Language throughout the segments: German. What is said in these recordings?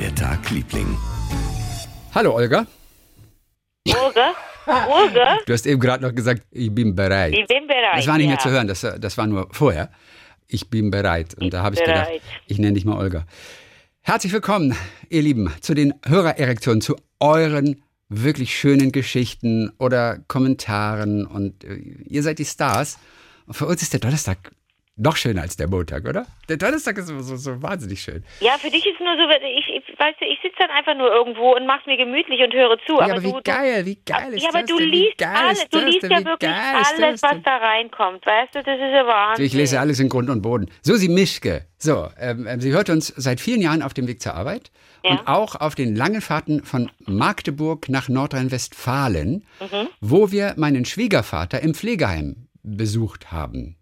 der Tag, Liebling? Hallo Olga. Olga? Olga? Du hast eben gerade noch gesagt, ich bin bereit. Ich bin bereit. Das war nicht ja. mehr zu hören, das, das war nur vorher. Ich bin bereit. Und Ich da habe ich gedacht, ich nenne dich mal Olga. Herzlich willkommen, ihr Lieben, zu den Hörererektionen, zu euren wirklich schönen Geschichten oder Kommentaren. Und äh, ihr seid die Stars. Und für uns ist der Donnerstag noch schöner als der Montag, oder? Der Donnerstag ist so, so, wahnsinnig schön. Ja, für dich ist nur so, ich, ich weißt du, ich sitze dann einfach nur irgendwo und mach's mir gemütlich und höre zu. Ja, aber, aber wie du, geil, wie geil ist Ja, aber das du denn? Wie liest geil alles, ist du das liest denn? ja wirklich alles, was da reinkommt. Weißt du, das ist ja Wahnsinn. Ich lese alles in Grund und Boden. Susi Mischke. So, ähm, ähm, sie hört uns seit vielen Jahren auf dem Weg zur Arbeit Ja. und auch auf den langen Fahrten von Magdeburg nach Nordrhein-Westfalen, Mhm. wo wir meinen Schwiegervater im Pflegeheim besucht haben.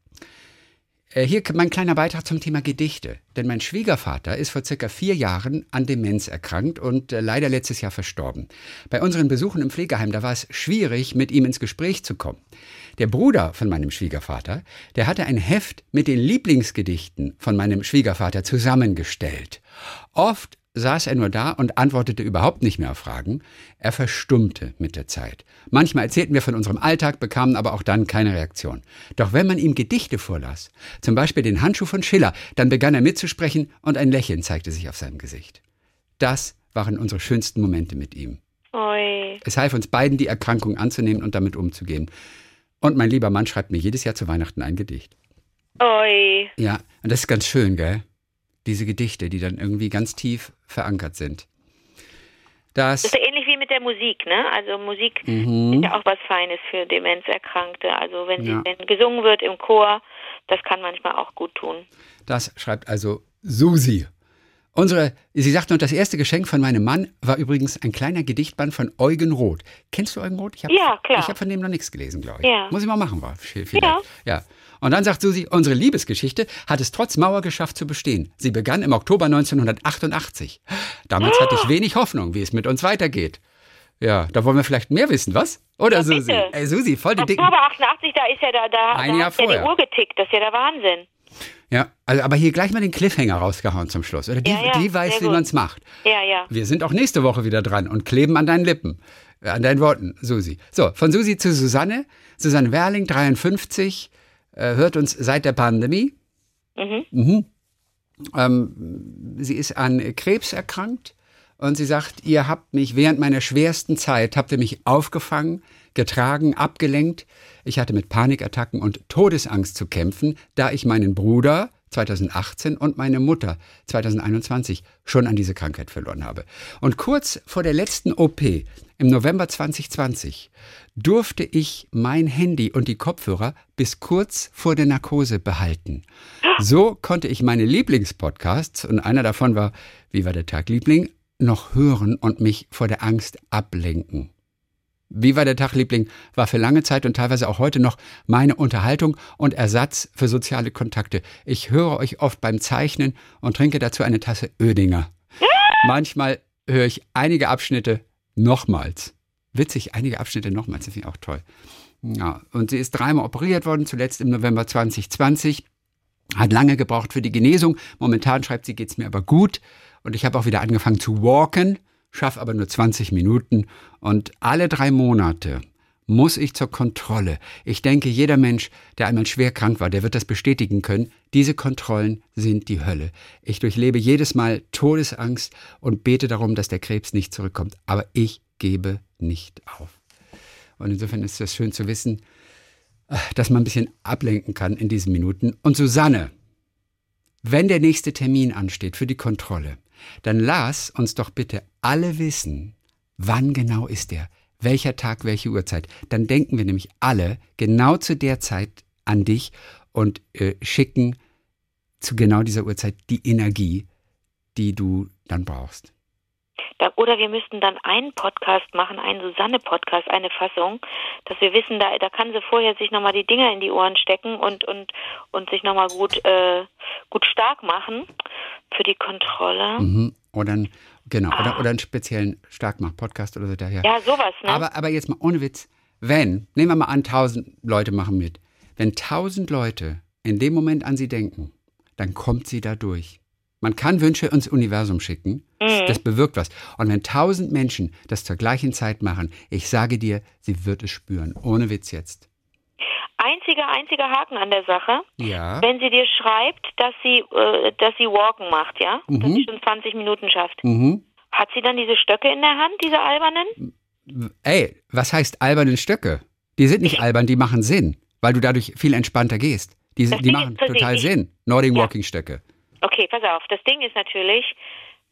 Äh, Hier mein kleiner Beitrag zum Thema Gedichte. Denn mein Schwiegervater ist vor circa vier Jahren an Demenz erkrankt und äh, leider letztes Jahr verstorben. Bei unseren Besuchen im Pflegeheim, da war es schwierig, mit ihm ins Gespräch zu kommen. Der Bruder von meinem Schwiegervater, der hatte ein Heft mit den Lieblingsgedichten von meinem Schwiegervater zusammengestellt. Oft saß er nur da und antwortete überhaupt nicht mehr auf Fragen. Er verstummte mit der Zeit. Manchmal erzählten wir von unserem Alltag, bekamen aber auch dann keine Reaktion. Doch wenn man ihm Gedichte vorlas, zum Beispiel den Handschuh von Schiller, dann begann er mitzusprechen und ein Lächeln zeigte sich auf seinem Gesicht. Das waren unsere schönsten Momente mit ihm. Ui. Es half uns beiden, die Erkrankung anzunehmen und damit umzugehen. Und mein lieber Mann schreibt mir jedes Jahr zu Weihnachten ein Gedicht. Ui. Ja, und das ist ganz schön, gell? Diese Gedichte, die dann irgendwie ganz tief verankert sind. Das, Das ist ja ähnlich wie mit der Musik, ne? Also Musik Mhm. ist ja auch was Feines für Demenzerkrankte. Also wenn, sie, Ja. wenn gesungen wird im Chor, das kann manchmal auch gut tun. das schreibt also Susi. Unsere, sie sagt noch, das erste Geschenk von meinem Mann war übrigens ein kleiner Gedichtband von Eugen Roth. Kennst du Eugen Roth? Ich hab, Ja, klar. Ich habe von dem noch nichts gelesen, glaube ich. Ja. Muss ich mal machen, war viel- vielleicht. Ja. ja. Und dann sagt Susi, unsere Liebesgeschichte hat es trotz Mauer geschafft zu bestehen. Sie begann im Oktober 1988. Damals hatte ich wenig Hoffnung, wie es mit uns weitergeht. Ja, da wollen wir vielleicht mehr wissen, was? Oder Ja, Susi? bitte. Ey, Susi, voll die dicken. Oktober 88, da ist ja da, da, Ein da Jahr hat ja die vorher. Uhr getickt. Das ist ja der Wahnsinn. Ja, also aber hier gleich mal den Cliffhanger rausgehauen zum Schluss. Oder die, Ja, ja, die weiß, wie man es macht. Ja, ja. Wir sind auch nächste Woche wieder dran und kleben an deinen Lippen, äh, an deinen Worten, Susi. So, von Susi zu Susanne. Susanne Werling, 53, äh, hört uns seit der Pandemie. Mhm. Ähm, sie ist an Krebs erkrankt und sie sagt, ihr habt mich während meiner schwersten Zeit, habt ihr mich aufgefangen, getragen, abgelenkt. Ich hatte mit Panikattacken und Todesangst zu kämpfen, da ich meinen Bruder 2018 und meine Mutter 2021 schon an diese Krankheit verloren habe. Und kurz vor der letzten OP im November 2020 durfte ich mein Handy und die Kopfhörer bis kurz vor der Narkose behalten. So konnte ich meine Lieblingspodcasts, und einer davon war Wie war der Tag, Liebling, noch hören und mich vor der Angst ablenken. Wie war der Tag, Liebling, war für lange Zeit und teilweise auch heute noch meine Unterhaltung und Ersatz für soziale Kontakte. Ich höre euch oft beim Zeichnen und trinke dazu eine Tasse Ödinger. Manchmal höre ich einige Abschnitte nochmals. Witzig, einige Abschnitte nochmals, das finde ich auch toll. Ja, und sie ist dreimal operiert worden, zuletzt im November 2020. Hat lange gebraucht für die Genesung. Momentan schreibt sie, geht's mir aber gut. Und ich habe auch wieder angefangen zu walken, schaffe aber nur 20 Minuten. Und alle drei Monate muss ich zur Kontrolle. Ich denke, jeder Mensch, der einmal schwer krank war, der wird das bestätigen können. Diese Kontrollen sind die Hölle. Ich durchlebe jedes Mal Todesangst und bete darum, dass der Krebs nicht zurückkommt. Aber ich gebe nicht auf. Und insofern ist es schön zu wissen, dass man ein bisschen ablenken kann in diesen Minuten. Und Susanne, wenn der nächste Termin ansteht für die Kontrolle, dann lass uns doch bitte alle wissen, wann genau ist der, welcher Tag, welche Uhrzeit. Dann denken wir nämlich alle genau zu der Zeit an dich und äh, schicken zu genau dieser Uhrzeit die Energie, die du dann brauchst. Da, oder wir müssten dann einen Podcast machen, einen Susanne-Podcast, eine Fassung, dass wir wissen, da, da kann sie vorher sich nochmal die Dinger in die Ohren stecken und, und, und sich nochmal gut, äh, gut stark machen für die Kontrolle. Mhm. Oder ein, genau, oder, oder einen speziellen Starkmach-Podcast oder so daher. Ja, sowas, ne? Aber, aber jetzt mal ohne Witz, wenn, nehmen wir mal an, tausend Leute machen mit, wenn tausend Leute in dem Moment an sie denken, dann kommt sie da durch. Man kann Wünsche ins Universum schicken. Mhm. Das bewirkt was. Und wenn tausend Menschen das zur gleichen Zeit machen, ich sage dir, sie wird es spüren. Ohne Witz jetzt. Einziger, Haken an der Sache. Ja. Wenn sie dir schreibt, dass sie, äh, dass sie walken macht, ja? Dass Mhm. sie schon 20 Minuten schafft. Mhm. Hat sie dann diese Stöcke in der Hand, diese albernen? Ey, was heißt alberne Stöcke? Die sind nicht albern, die machen Sinn, weil du dadurch viel entspannter gehst. Die, die machen ist, dass total ich- Sinn. Nordic Ja. Walking Stöcke. Okay, pass auf. Das Ding ist natürlich,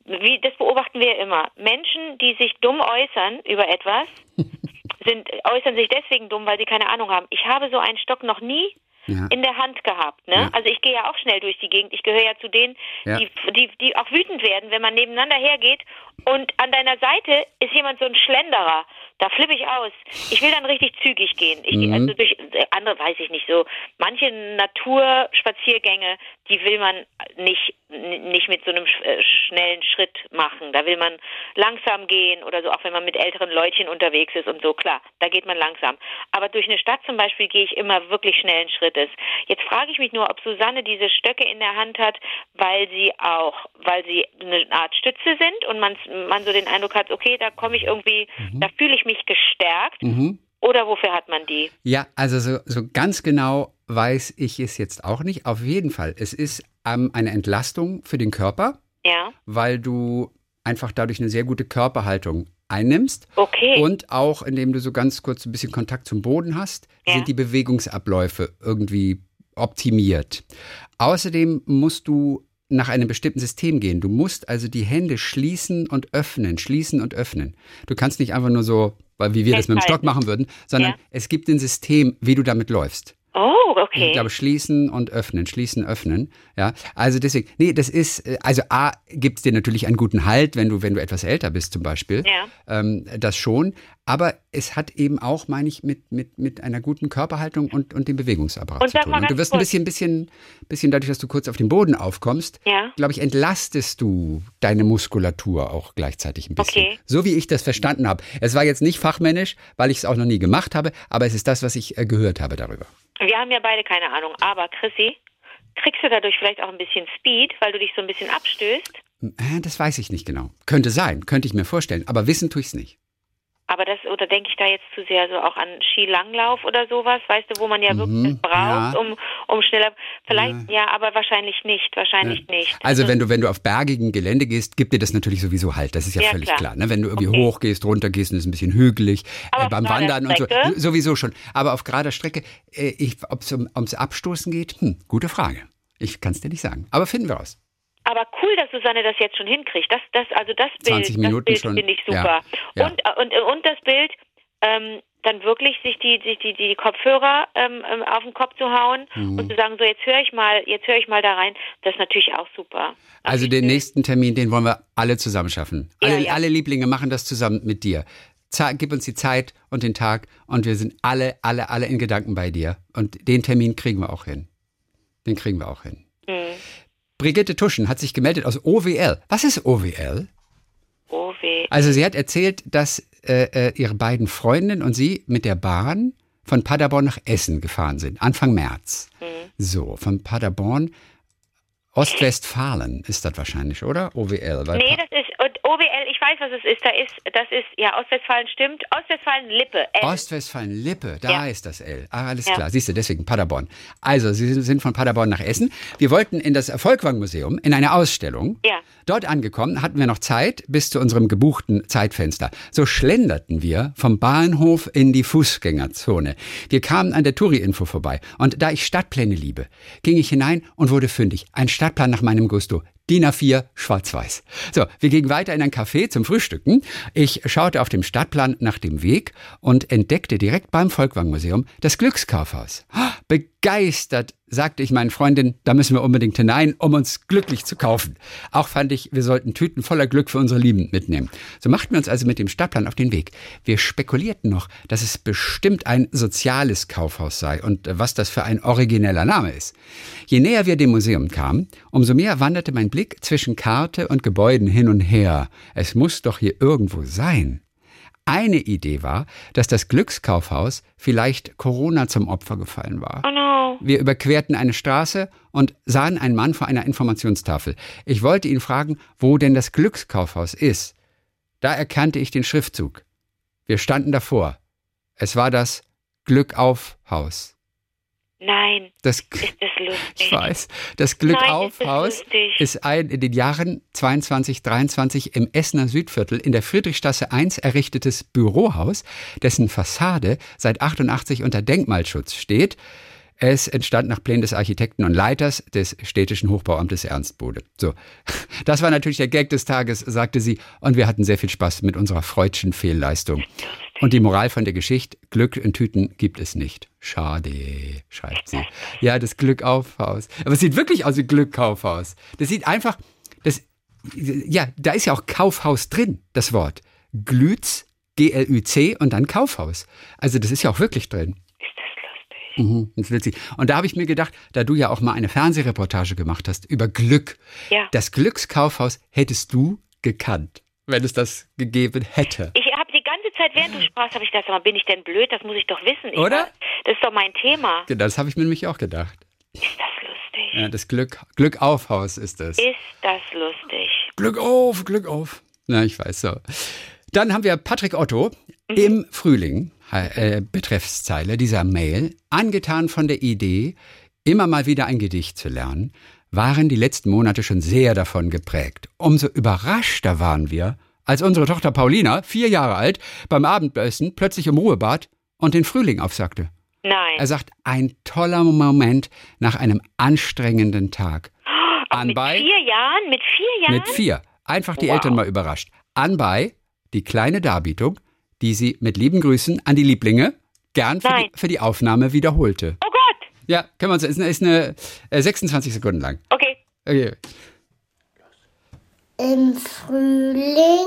wie, das beobachten wir immer. Menschen, die sich dumm äußern über etwas, sind, äußern sich deswegen dumm, weil sie keine Ahnung haben. Ich habe so einen Stock noch nie Ja. in der Hand gehabt. Ne? Ja. Also ich gehe ja auch schnell durch die Gegend. Ich gehöre ja zu denen, Ja. die, die, die auch wütend werden, wenn man nebeneinander hergeht und an deiner Seite ist jemand so ein Schlenderer. Da flippe ich aus. Ich will dann richtig zügig gehen. Ich, Mhm. Also durch andere weiß ich nicht so. Manche Naturspaziergänge, die will man nicht nicht mit so einem sch äh, schnellen Schritt machen. Da will man langsam gehen oder so, auch wenn man mit älteren Leutchen unterwegs ist und so. Klar, da geht man langsam. Aber durch eine Stadt zum Beispiel gehe ich immer wirklich schnellen Schrittes. Jetzt frage ich mich nur, ob Susanne diese Stöcke in der Hand hat, weil sie auch, weil sie eine Art Stütze sind und man, man so den Eindruck hat, okay, da komme ich irgendwie, da fühle ich mich gestärkt. Mhm. Oder wofür hat man die? Ja, also so, so ganz genau weiß ich es jetzt auch nicht. Auf jeden Fall, es ist ähm, eine Entlastung für den Körper, Ja, weil du einfach dadurch eine sehr gute Körperhaltung einnimmst. okay. Und auch, indem du so ganz kurz ein bisschen Kontakt zum Boden hast, Ja. sind die Bewegungsabläufe irgendwie optimiert. Außerdem musst du nach einem bestimmten System gehen. Du musst also die Hände schließen und öffnen, schließen und öffnen. Du kannst nicht einfach nur so, wie wir das mit dem Stock machen würden, sondern Ja. es gibt ein System, wie du damit läufst. Oh, okay. Ich glaube, schließen und öffnen, schließen, öffnen. Ja, also deswegen, nee, das ist, äh, also A, gibt es dir natürlich einen guten Halt, wenn du, wenn du etwas älter bist zum Beispiel. Ja. Ähm, das schon. Aber es hat eben auch, meine ich, mit, mit, mit einer guten Körperhaltung und, und dem Bewegungsapparat Und zu tun. Und du wirst ein bisschen, bisschen, bisschen dadurch, dass du kurz auf den Boden aufkommst, Ja. glaube ich, entlastest du deine Muskulatur auch gleichzeitig ein bisschen. Okay. So wie ich das verstanden habe. Es war jetzt nicht fachmännisch, weil ich es auch noch nie gemacht habe, aber es ist das, was ich äh, gehört habe darüber. Wir haben ja beide keine Ahnung, aber Chrissy, kriegst du dadurch vielleicht auch ein bisschen Speed, weil du dich so ein bisschen abstößt? Äh, Das weiß ich nicht genau. Könnte sein, könnte ich mir vorstellen. Aber wissen tue ich es nicht. Aber das, oder denke ich da jetzt zu sehr so auch an Skilanglauf oder sowas, weißt du, wo man ja wirklich Mhm, das braucht, ja. um, um schneller, vielleicht, ja. aber wahrscheinlich nicht, wahrscheinlich nicht. Also wenn du, wenn du auf bergigen Gelände gehst, gibt dir das natürlich sowieso halt. Das ist ja, Ja, völlig klar. klar. ne? Wenn du irgendwie Okay. hoch gehst, runter gehst und es ist ein bisschen hügelig, äh, beim Wandern und so, sowieso schon. Aber auf gerader Strecke, äh, ob es um, ums Abstoßen geht, hm, gute Frage. Ich kann es dir nicht sagen. Aber finden wir raus. Aber cool, dass Susanne das jetzt schon hinkriegt. Das, das, also das 20 Bild, Minuten das Bild schon. finde ich Ja, super. ja. Und, äh, und, und das Bild, ähm, dann wirklich sich die, sich die, die Kopfhörer ähm, ähm, auf den Kopf zu hauen Mhm. und zu sagen, so jetzt höre ich mal, jetzt höre ich mal da rein, das ist natürlich auch super. Also den nächsten Termin, den wollen wir alle zusammen schaffen. Ja, Alle, ja. alle Lieblinge machen das zusammen mit dir. Gib uns die Zeit und den Tag und wir sind alle, alle, alle in Gedanken bei dir. Und den Termin kriegen wir auch hin. Den kriegen wir auch hin. Hm. Brigitte Tuschen hat sich gemeldet aus OWL. Was ist OWL? Oh weh. Also sie hat erzählt, dass äh, äh, ihre beiden Freundinnen und sie mit der Bahn von Paderborn nach Essen gefahren sind, Anfang März. So, von Paderborn, Ostwestfalen ist das wahrscheinlich, oder? OWL. Weil Nee, Pa- das ist und OWL, ich weiß, was es ist. Da ist, das ist, ja, Ostwestfalen stimmt. Ostwestfalen Lippe. L. Ostwestfalen-Lippe, da Ja. ist das L. Ah, alles Ja. klar. Siehst du, deswegen Paderborn. Also, Sie sind von Paderborn nach Essen. Wir wollten in das Volkwang-Museum in eine Ausstellung. Ja. Dort angekommen hatten wir noch Zeit bis zu unserem gebuchten Zeitfenster. So schlenderten wir vom Bahnhof in die Fußgängerzone. Wir kamen an der Touri-Info vorbei. Und da ich Stadtpläne liebe, ging ich hinein und wurde fündig. Ein Stadtplan nach meinem Gusto. DIN A4, schwarz-weiß. So, wir gingen weiter in ein Café zum Frühstücken. Ich schaute auf dem Stadtplan nach dem Weg und entdeckte direkt beim Volkwang-Museum das Glückskaufhaus. Ah, Begeistert sagte ich meinen Freundinnen, da müssen wir unbedingt hinein, um uns glücklich zu kaufen. Auch fand ich, wir sollten Tüten voller Glück für unsere Lieben mitnehmen. So machten wir uns also mit dem Stadtplan auf den Weg. Wir spekulierten noch, dass es bestimmt ein soziales Kaufhaus sei und was das für ein origineller Name ist. Je näher wir dem Museum kamen, umso mehr wanderte mein Blick zwischen Karte und Gebäuden hin und her. Es muss doch hier irgendwo sein. Eine Idee war, dass das Glückskaufhaus vielleicht Corona zum Opfer gefallen war. Oh no. Wir überquerten eine Straße und sahen einen Mann vor einer Informationstafel. Ich wollte ihn fragen, wo denn das Glückskaufhaus ist. Da erkannte ich den Schriftzug. Wir standen davor. Es war das Glückaufhaus. Nein. Das, ist das lustig? Ich weiß. Das Glückaufhaus ist, ist, ein in den Jahren 22, 23 im Essener Südviertel in der Friedrichstraße 1 errichtetes Bürohaus, dessen Fassade seit 88 unter Denkmalschutz steht. Es entstand nach Plänen des Architekten und Leiters des städtischen Hochbauamtes Ernst Bode. So, das war natürlich der Gag des Tages, sagte sie, und wir hatten sehr viel Spaß mit unserer freudschen Fehlleistung. Und die Moral von der Geschichte, Glück in Tüten gibt es nicht. Schade, schreibt sie. Ja, das Glückaufhaus. Aber es sieht wirklich aus wie Glückkaufhaus. Das sieht einfach, das, ja, da ist ja auch Kaufhaus drin, das Wort. Glüz, G-L-Ü-C und dann Kaufhaus. Also das ist ja auch wirklich drin. Mhm, das will sie. Und da habe ich mir gedacht, da du ja auch mal eine Fernsehreportage gemacht hast über Glück, Ja. das Glückskaufhaus hättest du gekannt, wenn es das gegeben hätte. Ich habe die ganze Zeit, während du sprachst, habe ich gedacht, mal, bin ich denn blöd? Das muss ich doch wissen. Ich Oder? war- Das ist doch mein Thema. Genau, das habe ich mir nämlich auch gedacht. Ist das lustig? Ja, das Glück, Glückaufhaus ist es. Ist das lustig? Glück auf, Glück auf. Na, ich weiß so. Dann haben wir Patrick Otto im Frühling, äh, Betreffszeile dieser Mail, angetan von der Idee, immer mal wieder ein Gedicht zu lernen, waren die letzten Monate schon sehr davon geprägt. Umso überraschter waren wir, als unsere Tochter Paulina, vier Jahre alt, beim Abendessen plötzlich im Ruhe bat und den Frühling aufsagte. Nein. Er sagt, ein toller Moment nach einem anstrengenden Tag. Mit Anbei, vier Jahren? Mit vier Jahren? mit vier. Einfach die Wow. Eltern mal überrascht. Anbei die kleine Darbietung, die sie mit lieben Grüßen an die Lieblinge gern für, die, für die Aufnahme wiederholte. Oh Gott. Ja, können wir uns, ist eine, ist eine äh, 26 Sekunden lang. Okay. Okay. Im Frühling,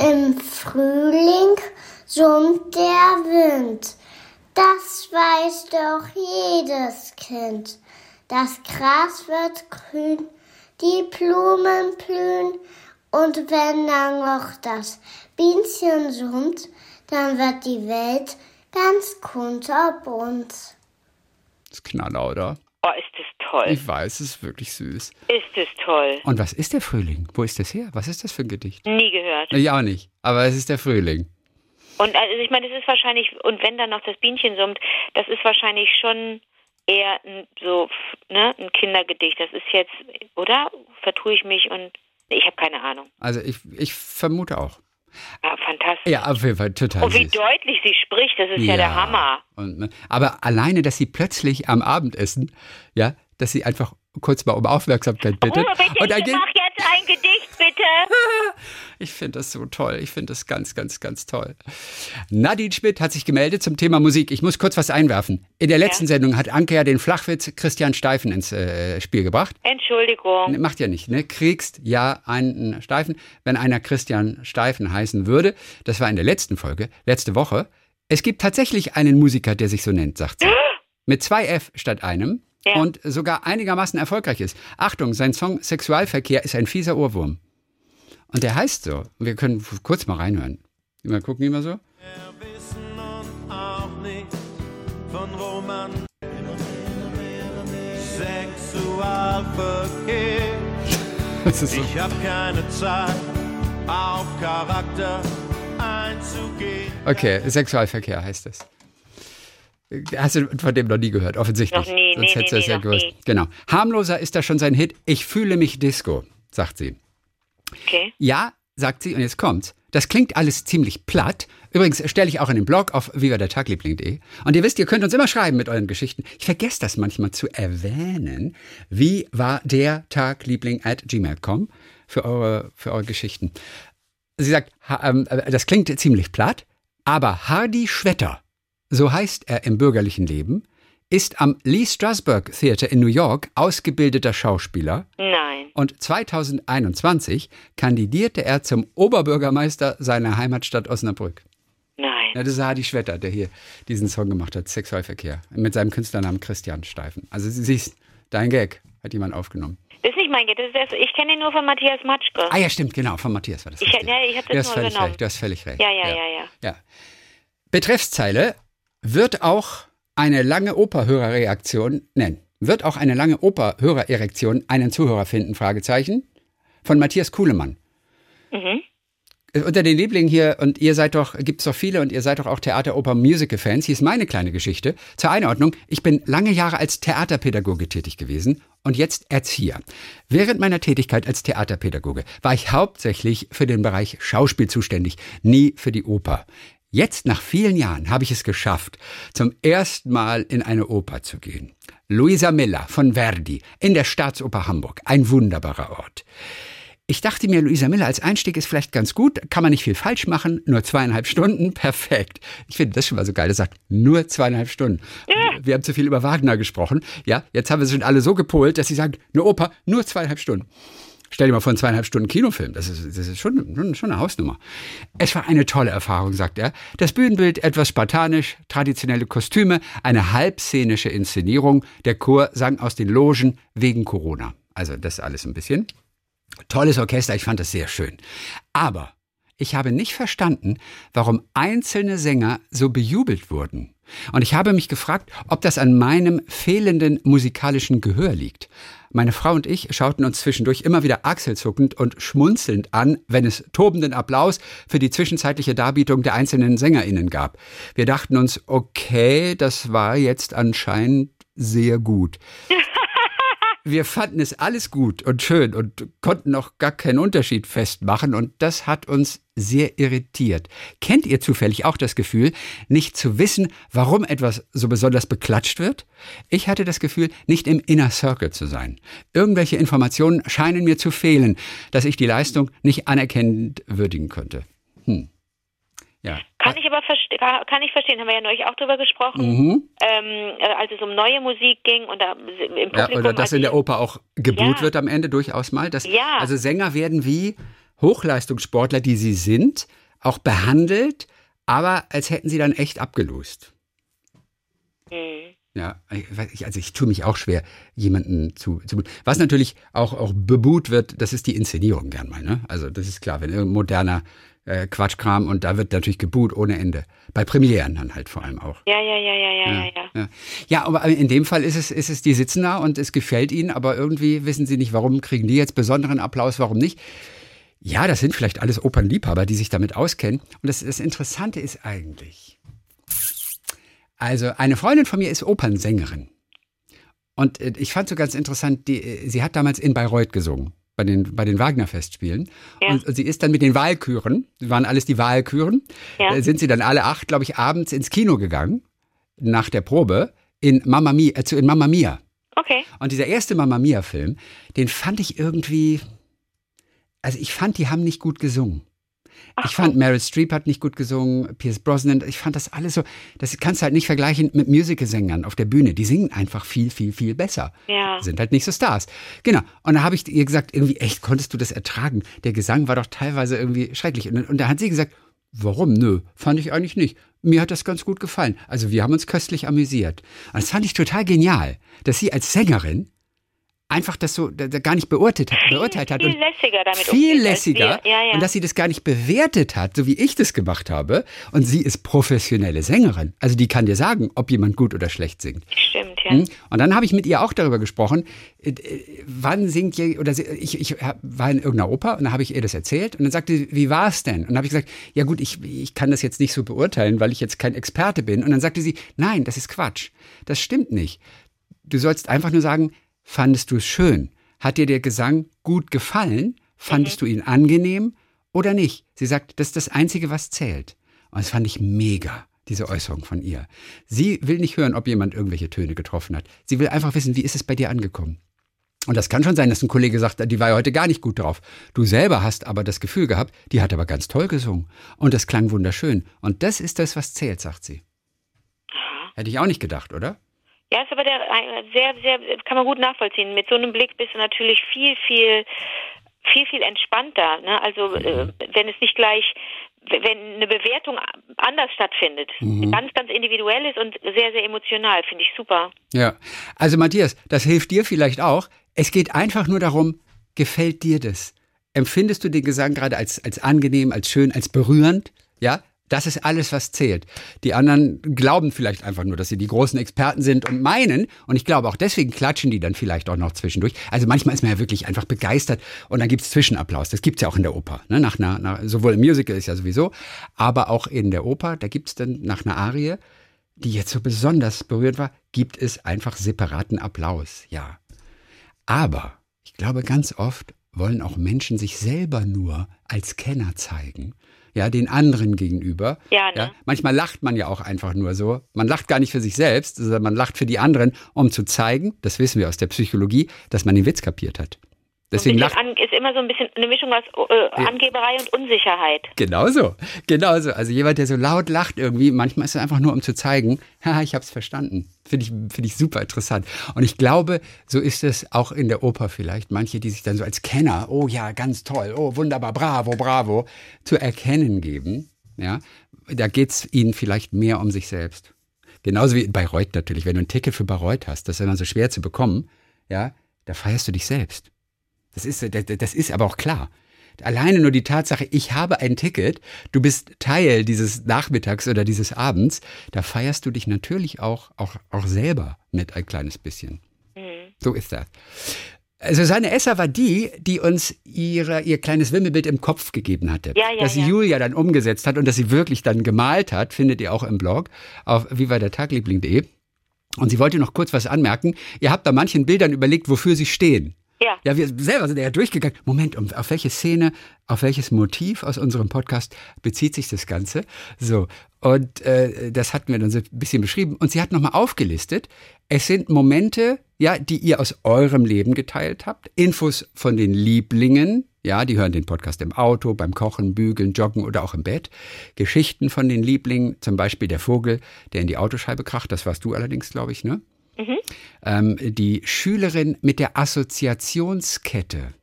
im Frühling summt der Wind. Das weiß doch jedes Kind. Das Gras wird grün, die Blumen blühen und wenn dann noch das Bienchen summt, dann wird die Welt ganz kunterbunt. Das ist knaller, oder? Oh, ist das toll. Ich weiß, es ist wirklich süß. Ist das toll. Und was ist der Frühling? Wo ist das her? Was ist das für ein Gedicht? Nie gehört. Ich auch nicht, aber es ist der Frühling. Und also ich meine, das ist wahrscheinlich, und wenn dann noch das Bienchen summt, das ist wahrscheinlich schon eher ein, so, ne, ein Kindergedicht. Das ist jetzt, oder? Vertue ich mich und ich habe keine Ahnung. Also ich, ich vermute auch. Ah, fantastisch. Ja, auf jeden Fall total Und wie süß. deutlich sie spricht, das ist ja, der Hammer. Und, ne, aber alleine, dass sie plötzlich am Abendessen, ja, dass sie einfach kurz mal um Aufmerksamkeit bittet. Ruhe bitte, und dann ich geht, mach jetzt ein Gedicht, bitte. ich finde das so toll. Ich finde das ganz, ganz, ganz toll. Nadine Schmidt hat sich gemeldet zum Thema Musik. Ich muss kurz was einwerfen. In der letzten Sendung hat Anke ja den Flachwitz Christian Steifen ins äh, Spiel gebracht. Entschuldigung. Macht ja nicht, ne? Kriegst ja einen Steifen, wenn einer Christian Steifen heißen würde. Das war in der letzten Folge, letzte Woche. Es gibt tatsächlich einen Musiker, der sich so nennt, sagt sie. Mit zwei F statt einem Ja. und sogar einigermaßen erfolgreich ist. Achtung, sein Song Sexualverkehr ist ein fieser Ohrwurm. Und der heißt so. Wir können kurz mal reinhören. Mal gucken, immer so. Wir wissen und auch nicht von Roman. Sexualverkehr. Das ist so. Ich hab keine Zeit, auf Charakter einzugehen. Okay, Sexualverkehr heißt es. Hast du von dem noch nie gehört, offensichtlich. Noch nie, Sonst nee, hättest du nee, es ja nee, gewusst. nie. Genau. Harmloser ist da schon sein Hit. Ich fühle mich Disco, sagt sie. Okay. Ja, sagt sie, und jetzt kommt's. Das klingt alles ziemlich platt. Übrigens stelle ich auch in den Blog auf vivadertagliebling.de. Und ihr wisst, ihr könnt uns immer schreiben mit euren Geschichten. Ich vergesse das manchmal zu erwähnen. Wie war der Tagliebling at gmail.com für eure, für eure Geschichten? Sie sagt, ähm, äh, das klingt ziemlich platt, aber Hardy Schwetter, so heißt er im bürgerlichen Leben, ist am Lee Strasberg Theater in New York ausgebildeter Schauspieler Nein. und 2021 kandidierte er zum Oberbürgermeister seiner Heimatstadt Osnabrück. Nein. Ja, das ist Hardy Schwetter, der hier diesen Song gemacht hat, Sexualverkehr, mit seinem Künstlernamen Christian Steifen. Also sie siehst, dein Gag hat jemand aufgenommen. Das ist nicht mein Geld. Das ist das, ich kenne ihn nur von Matthias Matschke. Ah ja, stimmt, genau, von Matthias war das. Ich, ja, ich habe du das hast nur völlig genommen. recht, du hast völlig recht. Ja, ja, ja, ja. ja. Betreffszeile wird auch eine lange Operhörerreaktion, nein, wird auch eine lange Operhörererektion einen Zuhörer finden, Fragezeichen, von Matthias Kuhlemann. Mhm. Unter den Lieblingen hier, und ihr seid doch, gibt's doch viele, und ihr seid doch auch Theater-Oper-Musical-Fans. Hier ist meine kleine Geschichte. Zur Einordnung, ich bin lange Jahre als Theaterpädagoge tätig gewesen und jetzt Erzieher. Während meiner Tätigkeit als Theaterpädagoge war ich hauptsächlich für den Bereich Schauspiel zuständig, nie für die Oper. Jetzt, nach vielen Jahren, habe ich es geschafft, zum ersten Mal in eine Oper zu gehen. Luisa Miller von Verdi in der Staatsoper Hamburg. Ein wunderbarer Ort. Ich dachte mir, Luisa Miller als Einstieg ist vielleicht ganz gut, kann man nicht viel falsch machen, nur zweieinhalb Stunden, perfekt. Ich finde das schon mal so geil, er sagt, nur zweieinhalb Stunden. Wir haben zu viel über Wagner gesprochen, ja, jetzt haben wir es schon alle so gepolt, dass sie sagen, eine Oper, nur zweieinhalb Stunden. Stell dir mal vor, zweieinhalb Stunden Kinofilm, das ist, das ist schon, schon eine Hausnummer. Es war eine tolle Erfahrung, sagt er. Das Bühnenbild etwas spartanisch, traditionelle Kostüme, eine halbszenische Inszenierung, der Chor sang aus den Logen wegen Corona. Also das alles ein bisschen. Tolles Orchester, ich fand das sehr schön. Aber ich habe nicht verstanden, warum einzelne Sänger so bejubelt wurden. Und ich habe mich gefragt, ob das an meinem fehlenden musikalischen Gehör liegt. Meine Frau und ich schauten uns zwischendurch immer wieder achselzuckend und schmunzelnd an, wenn es tobenden Applaus für die zwischenzeitliche Darbietung der einzelnen SängerInnen gab. Wir dachten uns, okay, das war jetzt anscheinend sehr gut. Wir fanden es alles gut und schön und konnten auch gar keinen Unterschied festmachen und das hat uns sehr irritiert. Kennt ihr zufällig auch das Gefühl, nicht zu wissen, warum etwas so besonders beklatscht wird? Ich hatte das Gefühl, nicht im Inner Circle zu sein. Irgendwelche Informationen scheinen mir zu fehlen, dass ich die Leistung nicht anerkennend würdigen konnte. Hm. Ja. Kann ich aber verste kann ich verstehen, haben wir ja neulich auch drüber gesprochen, Mhm. ähm, äh, als es um neue Musik ging und da im Ja, Publikum. oder dass in der Oper auch gebuht Ja. wird am Ende durchaus mal. Dass, Ja. Also Sänger werden wie Hochleistungssportler, die sie sind, auch behandelt, aber als hätten sie dann echt abgelost. Hm. Ja, ich also ich tue mich auch schwer, jemanden zu, zu was natürlich auch, auch bebuht wird, das ist die Inszenierung gern mal, ne? Also das ist klar, wenn irgendein moderner äh, Quatschkram und da wird natürlich gebuht ohne Ende. Bei Premieren dann halt vor allem auch. Ja, ja, ja, ja, ja, ja, ja. Ja. ja, aber in dem Fall ist es, ist es, die sitzen da und es gefällt ihnen, aber irgendwie wissen sie nicht, warum kriegen die jetzt besonderen Applaus, warum nicht. Ja, das sind vielleicht alles Opernliebhaber, die sich damit auskennen. Und das, das Interessante ist eigentlich, also eine Freundin von mir ist Opernsängerin. Und äh, ich fand so ganz interessant, die, äh, sie hat damals in Bayreuth gesungen. Bei den, bei den Wagner-Festspielen. Ja. Und, sie ist dann mit den Wahlchören, die waren alles die Wahlchören, Ja. äh, sind sie dann alle acht, glaube ich, abends ins Kino gegangen, nach der Probe, in Mamma Mia, äh, in Mamma Mia. Okay. Und dieser erste Mamma Mia-Film, den fand ich irgendwie, also ich fand, die haben nicht gut gesungen. Ich fand, Meryl Streep hat nicht gut gesungen, Pierce Brosnan, ich fand das alles so, das kannst du halt nicht vergleichen mit Musicalsängern auf der Bühne. Die singen einfach viel, viel, viel besser. Ja. Sind halt nicht so Stars. Genau. Und da habe ich ihr gesagt, irgendwie, echt, konntest du das ertragen? Der Gesang war doch teilweise irgendwie schrecklich. Und, und da hat sie gesagt, warum? Nö, fand ich eigentlich nicht. Mir hat das ganz gut gefallen. Also wir haben uns köstlich amüsiert. Und das fand ich total genial, dass sie als Sängerin einfach das so da, da gar nicht beurteilt, hat- beurteilt hat. viel lässiger damit viel umgeht lässiger. Ja, ja. Und dass sie das gar nicht bewertet hat, so wie ich das gemacht habe. Und sie ist professionelle Sängerin. Also die kann dir sagen, ob jemand gut oder schlecht singt. Stimmt, ja. Hm? Und dann habe ich mit ihr auch darüber gesprochen, äh, äh, wann singt ihr, oder ich, ich war in irgendeiner Oper und dann habe ich ihr das erzählt und dann sagte sie, wie war es denn? Und dann habe ich gesagt, ja gut, ich, ich kann das jetzt nicht so beurteilen, weil ich jetzt kein Experte bin. Und dann sagte sie, nein, das ist Quatsch. Das stimmt nicht. Du sollst einfach nur sagen, fandest du es schön? Hat dir der Gesang gut gefallen? Fandest du ihn angenehm oder nicht? Sie sagt, das ist das Einzige, was zählt. Und das fand ich mega, diese Äußerung von ihr. Sie will nicht hören, ob jemand irgendwelche Töne getroffen hat. Sie will einfach wissen, wie ist es bei dir angekommen? Und das kann schon sein, dass ein Kollege sagt, die war ja heute gar nicht gut drauf. Du selber hast aber das Gefühl gehabt, die hat aber ganz toll gesungen. Und das klang wunderschön. Und das ist das, was zählt, sagt sie. Hätte ich auch nicht gedacht, oder? Ja, ist aber der, sehr, sehr, kann man gut nachvollziehen. Mit so einem Blick bist du natürlich viel, viel, viel, viel entspannter. Ne? Also, äh, wenn es nicht gleich, wenn eine Bewertung anders stattfindet, ganz, ganz individuell ist und sehr, sehr emotional, finde ich super. Ja, also Matthias, das hilft dir vielleicht auch. Es geht einfach nur darum, gefällt dir das? Empfindest du den Gesang gerade als, als angenehm, als schön, als berührend? Ja, das ist alles, was zählt. Die anderen glauben vielleicht einfach nur, dass sie die großen Experten sind und meinen, und ich glaube auch deswegen klatschen die dann vielleicht auch noch zwischendurch. Also manchmal ist man ja wirklich einfach begeistert und dann gibt's Zwischenapplaus. Das gibt's ja auch in der Oper. Ne? Nach einer, nach, sowohl im Musical ist ja sowieso, aber auch in der Oper, da gibt's dann nach einer Arie, die jetzt so besonders berührt war, gibt es einfach separaten Applaus. Ja. Aber ich glaube, ganz oft wollen auch Menschen sich selber nur als Kenner zeigen ja, den anderen gegenüber. Ja, ne? ja, manchmal lacht man ja auch einfach nur so. Man lacht gar nicht für sich selbst, sondern man lacht für die anderen, um zu zeigen, das wissen wir aus der Psychologie, dass man den Witz kapiert hat. Deswegen lacht an, ist immer so ein bisschen eine Mischung aus äh, Angeberei und Unsicherheit. Genauso, genauso. Also jemand, der so laut lacht irgendwie, manchmal ist es einfach nur, um zu zeigen, haha, ich habe es verstanden. Finde ich, finde ich super interessant. Und ich glaube, so ist es auch in der Oper vielleicht. Manche, die sich dann so als Kenner, oh ja, ganz toll, oh wunderbar, bravo, bravo, zu erkennen geben. Ja, da geht's ihnen vielleicht mehr um sich selbst. Genauso wie in Bayreuth natürlich. Wenn du ein Ticket für Bayreuth hast, das ist immer so schwer zu bekommen, ja, da feierst du dich selbst. Das ist, das ist aber auch klar. Alleine nur die Tatsache, ich habe ein Ticket, du bist Teil dieses Nachmittags oder dieses Abends, da feierst du dich natürlich auch, auch, auch selber mit ein kleines bisschen. Mhm. So ist das. Also Susanne Esser war die, die uns ihre, ihr kleines Wimmelbild im Kopf gegeben hatte. Ja, ja, das ja. Julia dann umgesetzt hat und das sie wirklich dann gemalt hat, findet ihr auch im Blog auf vivadertagliebling.de. Und sie wollte noch kurz was anmerken. Ihr habt bei manchen Bildern überlegt, wofür sie stehen. Ja. Ja, wir selber sind ja durchgegangen. Moment, um, auf welche Szene, auf welches Motiv aus unserem Podcast bezieht sich das Ganze? So, und äh, das hatten wir dann so ein bisschen beschrieben. Und sie hat nochmal aufgelistet, es sind Momente, ja, die ihr aus eurem Leben geteilt habt, Infos von den Lieblingen, ja, die hören den Podcast im Auto, beim Kochen, Bügeln, Joggen oder auch im Bett. Geschichten von den Lieblingen, zum Beispiel der Vogel, der in die Autoscheibe kracht, das warst du allerdings, glaube ich, ne? Mhm. Ähm, die Schülerin mit der Assoziationskette,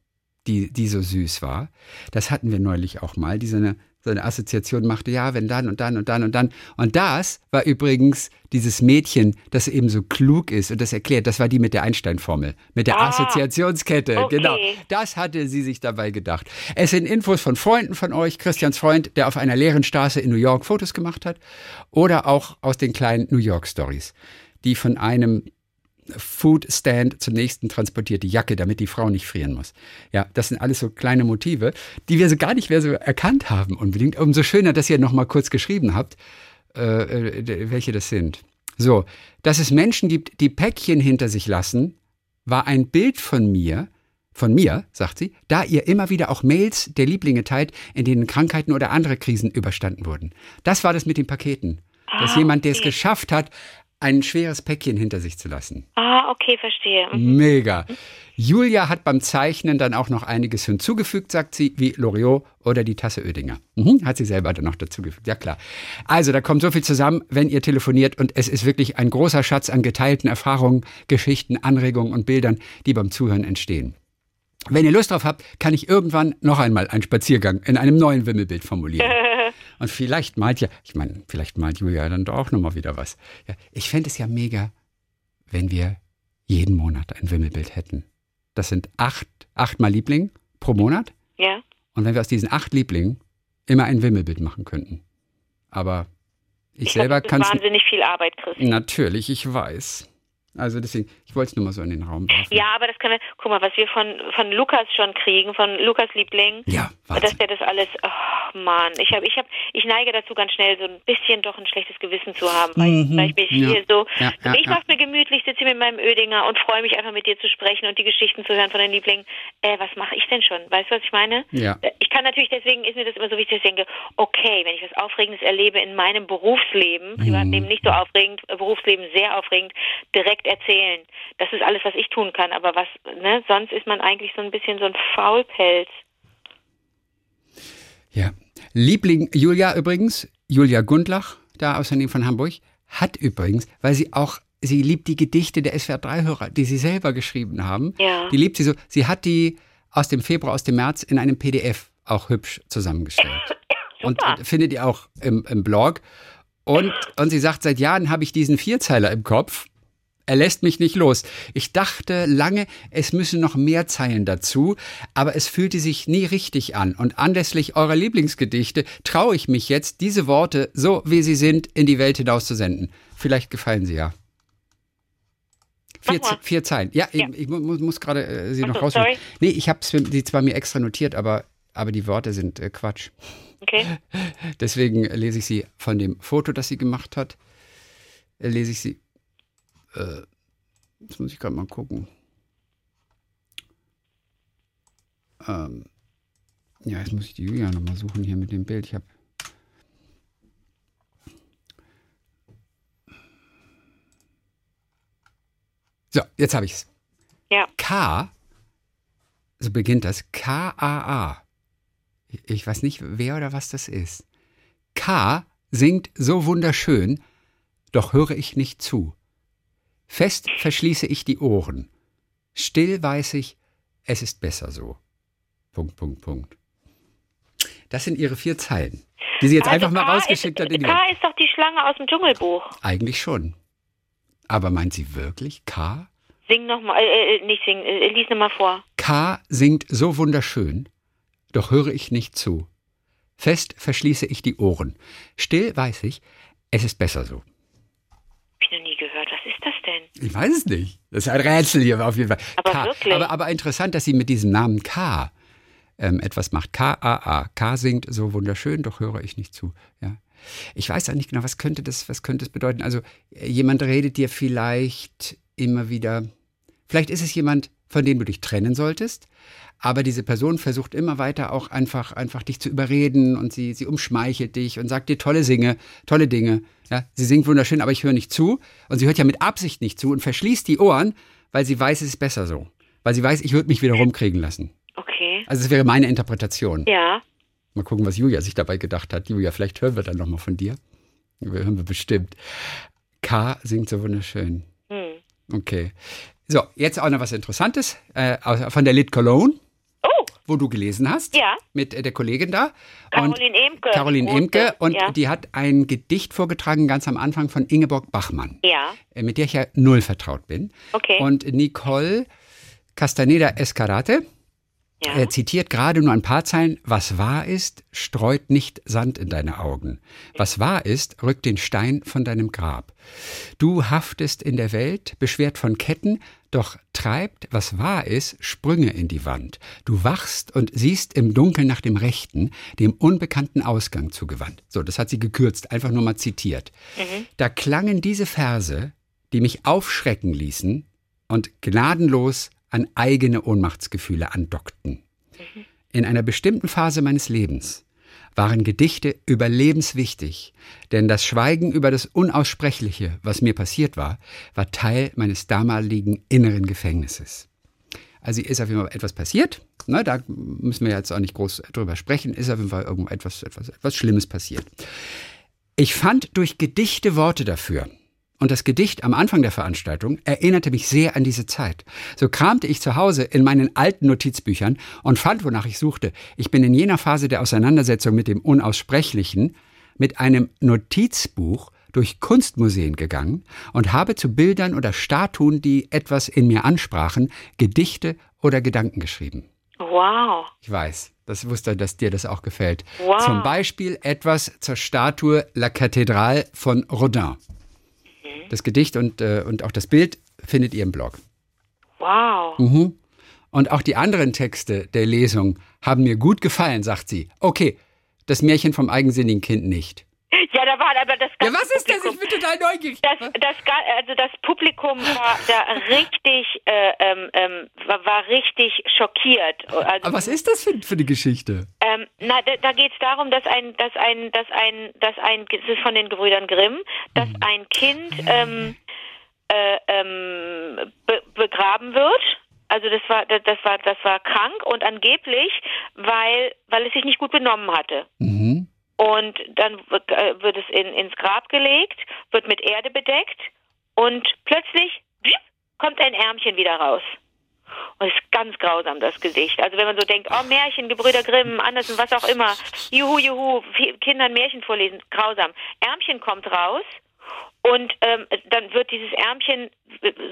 die, die so süß war, das hatten wir neulich auch mal, die so eine, so eine Assoziation machte, ja, wenn dann und dann und dann und dann. Und das war übrigens dieses Mädchen, das eben so klug ist und das erklärt, das war die mit der Einstein-Formel, mit der Ah, Assoziationskette. okay. Genau, das hatte sie sich dabei gedacht. Es sind Infos von Freunden von euch, Christians Freund, der auf einer leeren Straße in New York Fotos gemacht hat, oder auch aus den kleinen New York Stories die von einem Food Stand zum nächsten transportiert, die Jacke, damit die Frau nicht frieren muss. Ja, das sind alles so kleine Motive, die wir so gar nicht mehr so erkannt haben unbedingt. Umso schöner, dass ihr noch mal kurz geschrieben habt, äh, äh, welche das sind. So, dass es Menschen gibt, die Päckchen hinter sich lassen, war ein Bild von mir, von mir, sagt sie, da ihr immer wieder auch Mails der Lieblinge teilt, in denen Krankheiten oder andere Krisen überstanden wurden. Das war das mit den Paketen. Dass Ah, jemand, der es geschafft hat, ein schweres Päckchen hinter sich zu lassen. Ah, okay, verstehe. Mhm. Mega. Julia hat beim Zeichnen dann auch noch einiges hinzugefügt, sagt sie, wie Loriot oder die Tasse Oedinger. Mhm, hat sie selber dann noch dazugefügt, ja klar. Also da kommt so viel zusammen, wenn ihr telefoniert und es ist wirklich ein großer Schatz an geteilten Erfahrungen, Geschichten, Anregungen und Bildern, die beim Zuhören entstehen. Wenn ihr Lust drauf habt, kann ich irgendwann noch einmal einen Spaziergang in einem neuen Wimmelbild formulieren. Und vielleicht malt ja, ich meine, vielleicht malt Julia dann doch auch nochmal wieder was. Ja, ich fände es ja mega, wenn wir jeden Monat ein Wimmelbild hätten. Das sind acht, achtmal Liebling pro Monat. Ja. Und wenn wir aus diesen acht Lieblingen immer ein Wimmelbild machen könnten. Aber ich, Ich selber kann es. wahnsinnig viel Arbeit, Chris. Natürlich, ich weiß. Also deswegen, ich wollte es nur mal so in den Raum werfen. Ja, aber das können wir, guck mal, was wir von, von Lukas schon kriegen, von Lukas Liebling. Ja, Dass Wahnsinn. der das alles, oh Mann, ich habe, ich habe, ich neige dazu ganz schnell so ein bisschen doch ein schlechtes Gewissen zu haben, weil, Mhm, weil ich mich ja. hier so, Ja, ja, ich mache mir gemütlich, sitze hier mit meinem Ödinger und freue mich einfach mit dir zu sprechen und die Geschichten zu hören von den Lieblingen. Äh, was mache ich denn schon? Weißt du, was ich meine? Ja. Äh, Ich kann natürlich, deswegen ist mir das immer so wichtig, dass ich denke, okay, wenn ich was Aufregendes erlebe in meinem Berufsleben, Privatleben Mhm. nicht so aufregend, Berufsleben sehr aufregend, direkt erzählen. Das ist alles, was ich tun kann. Aber was, ne, sonst ist man eigentlich so ein bisschen so ein Faulpelz. Ja. Liebling Julia übrigens, Julia Gundlach, da aus der Nähe von Hamburg, hat übrigens, weil sie auch, sie liebt die Gedichte der SWR3-Hörer, die sie selber geschrieben haben. Ja. Die liebt sie so. Sie hat die aus dem Februar, aus dem März in einem PDF auch hübsch zusammengestellt. und, findet ihr auch im, im Blog. Und, und sie sagt, seit Jahren habe ich diesen Vierzeiler im Kopf. Er lässt mich nicht los. Ich dachte lange, es müssen noch mehr Zeilen dazu, aber es fühlte sich nie richtig an. Und anlässlich eurer Lieblingsgedichte traue ich mich jetzt, diese Worte, so wie sie sind, in die Welt hinauszusenden. Vielleicht gefallen sie ja. Vier, vier Zeilen. Ja, Ja. ich mu- muss, muss gerade äh, sie Ach noch rausholen. sorry. Nee, ich habe sie zwar mir extra notiert, aber, aber die Worte sind äh, Quatsch. Okay. Deswegen lese ich sie von dem Foto, das sie gemacht hat, äh, lese ich sie. Äh, jetzt muss ich gerade mal gucken. Ähm, ja, jetzt muss ich die Julia nochmal suchen hier mit dem Bild. Ich habe. So, jetzt habe ich es. Ja. K, so beginnt das, K-A-A. Ich weiß nicht, wer oder was das ist. K singt so wunderschön, doch höre ich nicht zu. Fest verschließe ich die Ohren. Still weiß ich, es ist besser so. Punkt, Punkt, Punkt. Das sind ihre vier Zeilen, die sie jetzt Also einfach mal K rausgeschickt ist, hat in die K Welt. ist doch die Schlange aus dem Dschungelbuch. Eigentlich schon. Aber meint sie wirklich K? Sing nochmal, äh, äh, nicht singen, äh, lies nochmal vor. K singt so wunderschön, doch höre ich nicht zu. Fest verschließe ich die Ohren. Still weiß ich, es ist besser so. Hab ich noch nie gehört. Was ist das denn? Ich weiß es nicht. Das ist ein Rätsel hier auf jeden Fall. Aber K. wirklich? Aber, aber interessant, dass sie mit diesem Namen K ähm, etwas macht. K-A-A. K singt so wunderschön, doch höre ich nicht zu. Ja. Ich weiß auch nicht genau, was könnte das, was könnte das bedeuten? Also äh, jemand redet dir vielleicht immer wieder, vielleicht ist es jemand, von dem du dich trennen solltest, aber diese Person versucht immer weiter auch einfach, einfach dich zu überreden und sie, sie umschmeichelt dich und sagt dir tolle Singe, tolle Dinge. Ja, sie singt wunderschön, aber ich höre nicht zu. Und sie hört ja mit Absicht nicht zu und verschließt die Ohren, weil sie weiß, es ist besser so. Weil sie weiß, ich würde mich wieder rumkriegen lassen. Okay. Also das wäre meine Interpretation. Ja. Mal gucken, was Julia sich dabei gedacht hat. Julia, vielleicht hören wir dann nochmal von dir. Wir hören wir bestimmt. K singt so wunderschön. Hm. Okay. So, jetzt auch noch was Interessantes äh, von der Lit Cologne, Oh, wo du gelesen hast. Ja. Mit äh, der Kollegin da. Caroline Emke. Caroline Emke. Und ja. die hat ein Gedicht vorgetragen, ganz am Anfang von Ingeborg Bachmann, Ja. äh, mit der ich ja null vertraut bin. Okay. Und Nicole Castaneda Escarate ja. er zitiert gerade nur ein paar Zeilen. Was wahr ist, streut nicht Sand in deine Augen. Was wahr ist, rückt den Stein von deinem Grab. Du haftest in der Welt, beschwert von Ketten, doch treibt, was wahr ist, Sprünge in die Wand. Du wachst und siehst im Dunkeln nach dem Rechten, dem unbekannten Ausgang zugewandt. So, das hat sie gekürzt, einfach nur mal zitiert. Da klangen diese Verse, die mich aufschrecken ließen und gnadenlos an eigene Ohnmachtsgefühle andockten. In einer bestimmten Phase meines Lebens waren Gedichte überlebenswichtig, denn das Schweigen über das Unaussprechliche, was mir passiert war, war Teil meines damaligen inneren Gefängnisses. Also ist auf jeden Fall etwas passiert. Ne, da müssen wir jetzt auch nicht groß drüber sprechen. Ist auf jeden Fall irgendetwas etwas, etwas Schlimmes passiert. Ich fand durch Gedichte Worte dafür. Und das Gedicht am Anfang der Veranstaltung erinnerte mich sehr an diese Zeit. So kramte ich zu Hause in meinen alten Notizbüchern und fand, wonach ich suchte. Ich bin in jener Phase der Auseinandersetzung mit dem Unaussprechlichen mit einem Notizbuch durch Kunstmuseen gegangen und habe zu Bildern oder Statuen, die etwas in mir ansprachen, Gedichte oder Gedanken geschrieben. Wow. Ich weiß, das wusste, dass dir das auch gefällt. Wow. Zum Beispiel etwas zur Statue La Cathédrale von Rodin. Das Gedicht und, äh, und auch das Bild findet ihr im Blog. Wow. Mhm. Und auch die anderen Texte der Lesung haben mir gut gefallen, sagt sie. Okay, das Märchen vom eigensinnigen Kind nicht. Ja, da war aber das Ja, ganze was ist das? Ich Publikum- bin total neugierig. Das, das, also das Publikum war da richtig, äh, ähm, ähm, war, war richtig schockiert. Also, Aber was ist das für, für eine Geschichte? ähm, na, da, da geht es darum, dass ein, dass ein, dass ein, dass ein, das ist von den Gebrüdern Grimm, dass Mhm. ein Kind ähm, äh, ähm, be begraben wird. Also das war, das war, das war krank und angeblich, weil, weil es sich nicht gut benommen hatte. Mhm. Und dann wird, äh, wird es in, ins Grab gelegt, wird mit Erde bedeckt und plötzlich kommt ein Ärmchen wieder raus. Und es ist ganz grausam, das Gesicht. Also wenn man so denkt, oh Märchen, Gebrüder Grimm, Andersen, was auch immer, juhu, juhu, Kindern Märchen vorlesen, grausam. Ärmchen kommt raus und ähm, dann wird dieses Ärmchen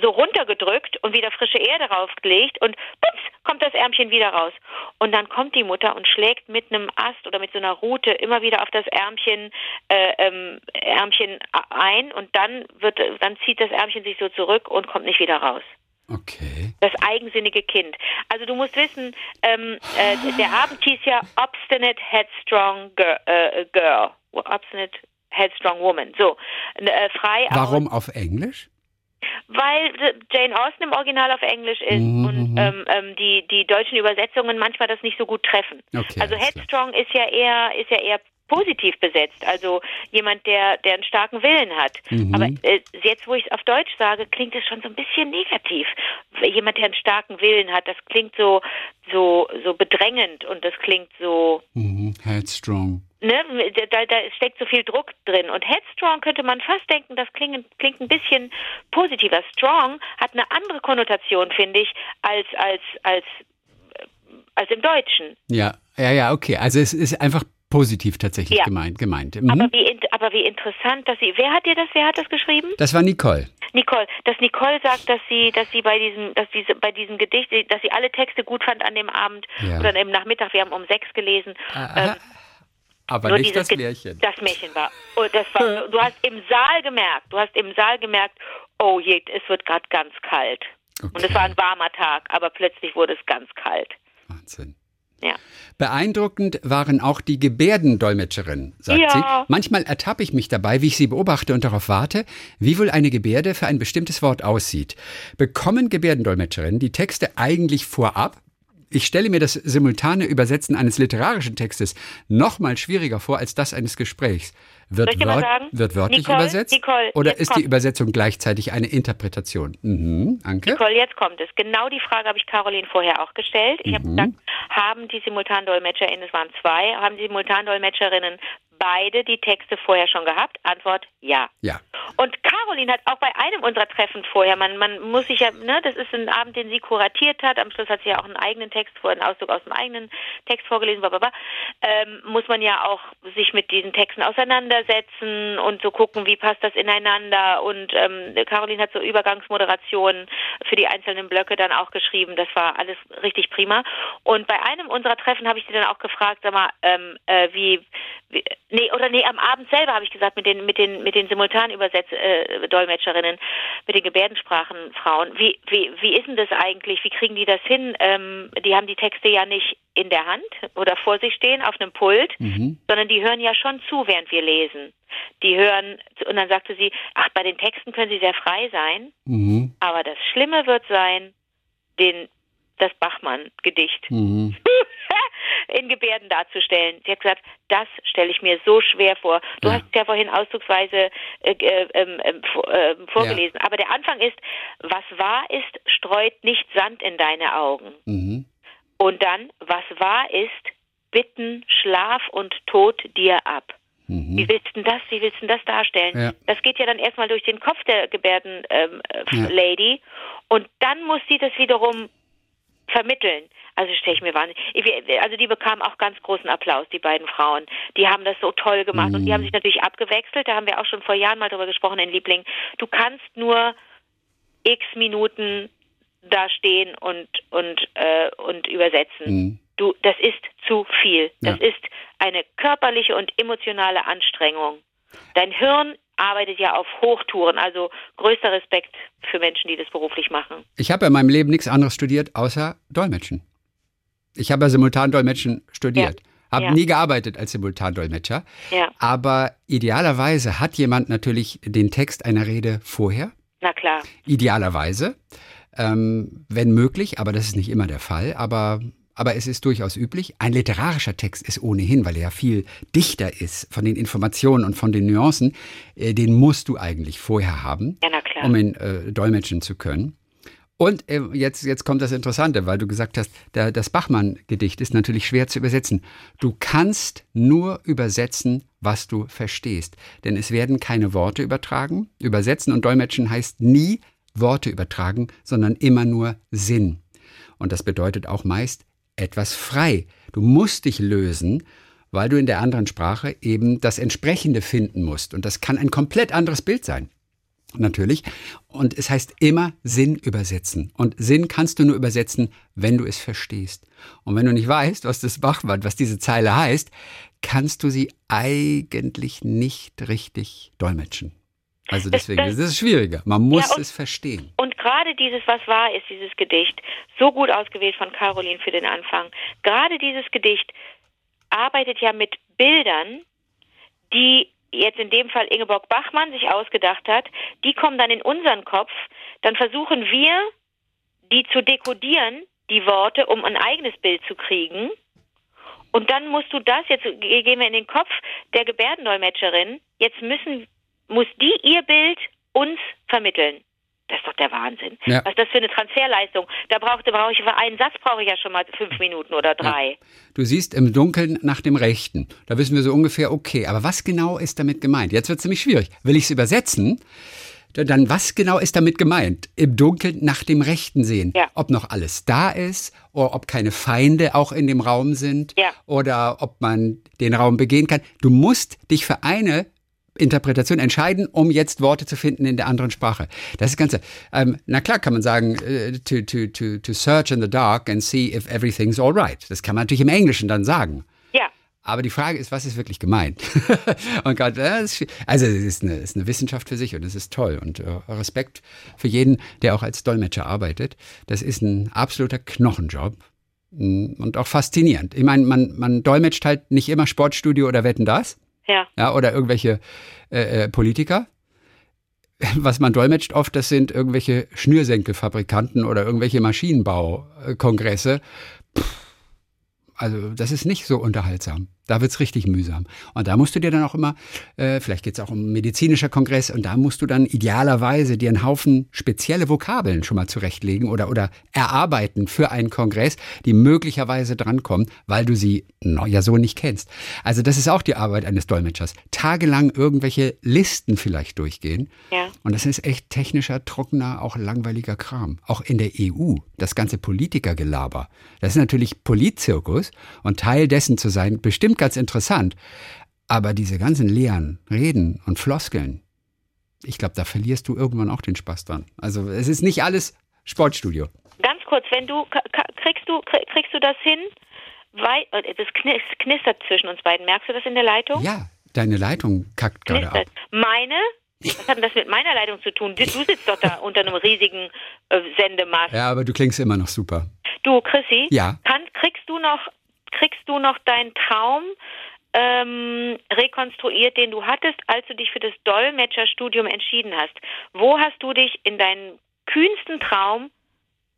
so runtergedrückt und wieder frische Erde raufgelegt und pups, kommt das Ärmchen wieder raus. Und dann kommt die Mutter und schlägt mit einem Ast oder mit so einer Rute immer wieder auf das Ärmchen, äh, ähm, Ärmchen ein und dann wird, dann zieht das Ärmchen sich so zurück und kommt nicht wieder raus. Okay. Das eigensinnige Kind. Also du musst wissen, ähm, äh, der Abend hieß ja Obstinate Headstrong Girl. Äh, girl. Obstinate Headstrong Woman. So, äh, frei. Warum auf Englisch? Weil Jane Austen im Original auf Englisch ist mhm. und mhm. ähm, ähm, die, die deutschen Übersetzungen manchmal das nicht so gut treffen. Okay, also Headstrong ist ja eher ist ja eher positiv besetzt, also jemand, der, der einen starken Willen hat. Mhm. Aber äh, jetzt, wo ich es auf Deutsch sage, klingt es schon so ein bisschen negativ. Jemand, der einen starken Willen hat, das klingt so, so, so bedrängend und das klingt so. Mhm. Headstrong. Ne, da, da steckt so viel Druck drin. Und headstrong könnte man fast denken, das klingt, klingt ein bisschen positiver. Strong hat eine andere Konnotation, finde ich, als, als, als, äh, als im Deutschen. Ja, ja, ja, okay. Also es ist einfach positiv tatsächlich ja. gemeint. gemeint. Mhm. Aber, wie, aber wie interessant, dass sie. Wer hat dir das? Wer hat das geschrieben? Das war Nicole. Nicole, dass Nicole sagt, dass sie, dass sie bei diesem, dass diese, bei diesem Gedicht, dass sie alle Texte gut fand an dem Abend ja. oder im Nachmittag. Wir haben um sechs gelesen. Ähm, aber nicht das Märchen. Das Märchen war. Oh, das war. Du hast im Saal gemerkt. Du hast im Saal gemerkt. Oh je, es wird gerade ganz kalt. Okay. Und es war ein warmer Tag, aber plötzlich wurde es ganz kalt. Wahnsinn. Ja. Beeindruckend waren auch die Gebärdendolmetscherinnen, sagt ja. sie. Manchmal ertappe ich mich dabei, wie ich sie beobachte und darauf warte, wie wohl eine Gebärde für ein bestimmtes Wort aussieht. Bekommen Gebärdendolmetscherinnen die Texte eigentlich vorab? Ich stelle mir das simultane Übersetzen eines literarischen Textes noch mal schwieriger vor als das eines Gesprächs. Wird, wört, wird wörtlich Nicole, übersetzt? Nicole, oder ist die Übersetzung gleichzeitig eine Interpretation? Mhm, Anke? Nicole, jetzt kommt es. Genau die Frage habe ich Caroline vorher auch gestellt. Ich mhm. habe gesagt, haben die SimultandolmetscherInnen, es waren zwei, haben die Simultandolmetscherinnen beide die Texte vorher schon gehabt? Antwort ja. Ja. Und Caroline hat auch bei einem unserer Treffen vorher, man, man muss sich ja, ne, das ist ein Abend, den sie kuratiert hat, am Schluss hat sie ja auch einen eigenen Text vor, einen Auszug aus dem eigenen Text vorgelesen, blablabla, ähm, muss man ja auch sich mit diesen Texten auseinandersetzen und so gucken, wie passt das ineinander und ähm, Caroline hat so Übergangsmoderationen für die einzelnen Blöcke dann auch geschrieben, das war alles richtig prima. Und bei einem unserer Treffen habe ich sie dann auch gefragt, sag mal, ähm, äh, wie, wie Nee, oder nee, am Abend selber habe ich gesagt, mit den, mit den, mit den Simultanübersetz, äh, mit den Gebärdensprachenfrauen. Wie, wie, wie ist denn das eigentlich? Wie kriegen die das hin? Ähm, die haben die Texte ja nicht in der Hand oder vor sich stehen auf einem Pult, mhm. sondern die hören ja schon zu, während wir lesen. Die hören, und dann sagte sie, ach, bei den Texten können sie sehr frei sein, mhm. aber das Schlimme wird sein, den das Bachmann-Gedicht mhm. in Gebärden darzustellen. Sie hat gesagt, das stelle ich mir so schwer vor. Du ja. hast es ja vorhin ausdrucksweise äh, äh, äh, vorgelesen. Ja. Aber der Anfang ist, was wahr ist, streut nicht Sand in deine Augen. Mhm. Und dann, was wahr ist, bitten Schlaf und Tod dir ab. Mhm. Wie willst du das, wie willst du das darstellen? Ja. Das geht ja dann erstmal durch den Kopf der Gebärden-Lady ähm, ja. und dann muss sie das wiederum vermitteln. Also stelle ich mir wahnsinnig. Also die bekamen auch ganz großen Applaus, die beiden Frauen. Die haben das so toll gemacht mhm. und die haben sich natürlich abgewechselt. Da haben wir auch schon vor Jahren mal drüber gesprochen in Liebling. Du kannst nur x Minuten da stehen und und äh, und übersetzen. Mhm. Du, das ist zu viel. Das ja. ist eine körperliche und emotionale Anstrengung. Dein Hirn arbeitet ja auf Hochtouren. Also größter Respekt für Menschen, die das beruflich machen. Ich habe in meinem Leben nichts anderes studiert, außer Dolmetschen. Ich habe ja Simultandolmetschen studiert. Ja. Habe ja. nie gearbeitet als Simultandolmetscher. Ja. Aber idealerweise hat jemand natürlich den Text einer Rede vorher. Na klar. Idealerweise. Ähm, wenn möglich, aber das ist nicht immer der Fall. Aber aber es ist durchaus üblich. Ein literarischer Text ist ohnehin, weil er ja viel dichter ist von den Informationen und von den Nuancen, äh, den musst du eigentlich vorher haben, ja, um ihn äh, dolmetschen zu können. Und äh, jetzt, jetzt kommt das Interessante, weil du gesagt hast, der, das Bachmann-Gedicht ist natürlich schwer zu übersetzen. Du kannst nur übersetzen, was du verstehst. Denn es werden keine Worte übertragen. Übersetzen und dolmetschen heißt nie Worte übertragen, sondern immer nur Sinn. Und das bedeutet auch meist etwas frei. Du musst dich lösen, weil du in der anderen Sprache eben das Entsprechende finden musst. Und das kann ein komplett anderes Bild sein. natürlich. Und es heißt immer Sinn übersetzen. Und Sinn kannst du nur übersetzen, wenn du es verstehst. Und wenn du nicht weißt, was das Bachwort, was diese Zeile heißt, kannst du sie eigentlich nicht richtig dolmetschen. Also deswegen, das, das, das ist schwieriger. Man muss ja, und, es verstehen. Und gerade dieses Was war ist, dieses Gedicht, so gut ausgewählt von Caroline für den Anfang. Gerade dieses Gedicht arbeitet ja mit Bildern, die jetzt in dem Fall Ingeborg Bachmann sich ausgedacht hat, die kommen dann in unseren Kopf, dann versuchen wir, die zu dekodieren, die Worte, um ein eigenes Bild zu kriegen. Und dann musst du das, jetzt gehen wir in den Kopf der Gebärdendolmetscherin, jetzt müssen, muss die ihr Bild uns vermitteln. Das ist doch der Wahnsinn. Ja. Was ist das für eine Transferleistung? Da brauchte brauche ich für einen Satz brauche ich ja schon mal fünf Minuten oder drei. Ja. Du siehst im Dunkeln nach dem Rechten. Da wissen wir so ungefähr, okay, aber was genau ist damit gemeint? Jetzt wird es ziemlich schwierig. Will ich es übersetzen? Dann was genau ist damit gemeint? Im Dunkeln nach dem Rechten sehen. Ja. Ob noch alles da ist oder ob keine Feinde auch in dem Raum sind oder ob man den Raum begehen kann. Du musst dich für eine Interpretation entscheiden, um jetzt Worte zu finden in der anderen Sprache. Das ist ganz, ähm, na klar kann man sagen, äh, to, to, to, to search in the dark and see if everything's alright. Das kann man natürlich im Englischen dann sagen. Ja. Aber die Frage ist, was ist wirklich gemeint? und grad, äh, also es ist eine, ist eine Wissenschaft für sich und es ist toll. Und äh, Respekt für jeden, der auch als Dolmetscher arbeitet. Das ist ein absoluter Knochenjob mm, und auch faszinierend. Ich meine, man, man dolmetscht halt nicht immer Sportstudio oder Wetten das. Ja. ja oder irgendwelche äh, äh, Politiker. Was man dolmetscht oft, das sind irgendwelche Schnürsenkelfabrikanten oder irgendwelche Maschinenbaukongresse. Also das ist nicht so unterhaltsam. Da wird's richtig mühsam. Und da musst du dir dann auch immer, äh, vielleicht geht's auch um medizinischer Kongress, und da musst du dann idealerweise dir einen Haufen spezielle Vokabeln schon mal zurechtlegen oder, oder erarbeiten für einen Kongress, die möglicherweise drankommen, weil du sie no, ja so nicht kennst. Also das ist auch die Arbeit eines Dolmetschers. Tagelang irgendwelche Listen vielleicht durchgehen. Ja. Und das ist echt technischer, trockener, auch langweiliger Kram. Auch in der EU, das ganze Politikergelaber. Das ist natürlich Politzirkus und Teil dessen zu sein, bestimmt bestimmt ganz interessant. Aber diese ganzen leeren Reden und Floskeln, ich glaube, da verlierst du irgendwann auch den Spaß dran. Also es ist nicht alles Sportstudio. Ganz kurz, wenn du kriegst du kriegst du das hin? Weil äh, das knistert zwischen uns beiden. Merkst du das in der Leitung? Ja, deine Leitung kackt gerade ab. Meine? Was hat denn das mit meiner Leitung zu tun? Du sitzt doch da unter einem riesigen äh, Sendemast. Ja, aber du klingst immer noch super. Du, Chrissy, ja? Kann, kriegst du noch kriegst du noch deinen Traum ähm, rekonstruiert, den du hattest, als du dich für das Dolmetscherstudium entschieden hast? Wo hast du dich in deinem kühnsten Traum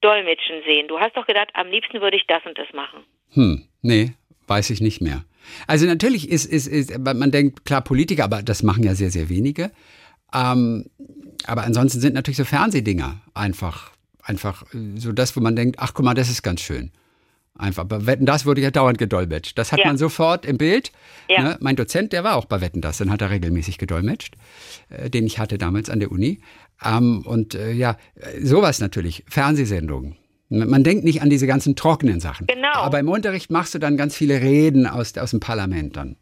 dolmetschen sehen? Du hast doch gedacht, am liebsten würde ich das und das machen. Hm, nee, weiß ich nicht mehr. Also natürlich ist, ist, ist man denkt, klar, Politiker, aber das machen ja sehr, sehr wenige. Ähm, aber ansonsten sind natürlich so Fernsehdinger einfach, einfach so das, wo man denkt, ach guck mal, das ist ganz schön. Einfach. Bei Wetten, das wurde ja dauernd gedolmetscht. Das hat ja. man sofort im Bild. Ja. Ne? Mein Dozent, der war auch bei Wetten, das, dann hat er regelmäßig gedolmetscht, äh, den ich hatte damals an der Uni. Ähm, und äh, ja, sowas natürlich, Fernsehsendungen. Man denkt nicht an diese ganzen trockenen Sachen. Genau. Aber im Unterricht machst du dann ganz viele Reden aus, aus dem Parlament dann.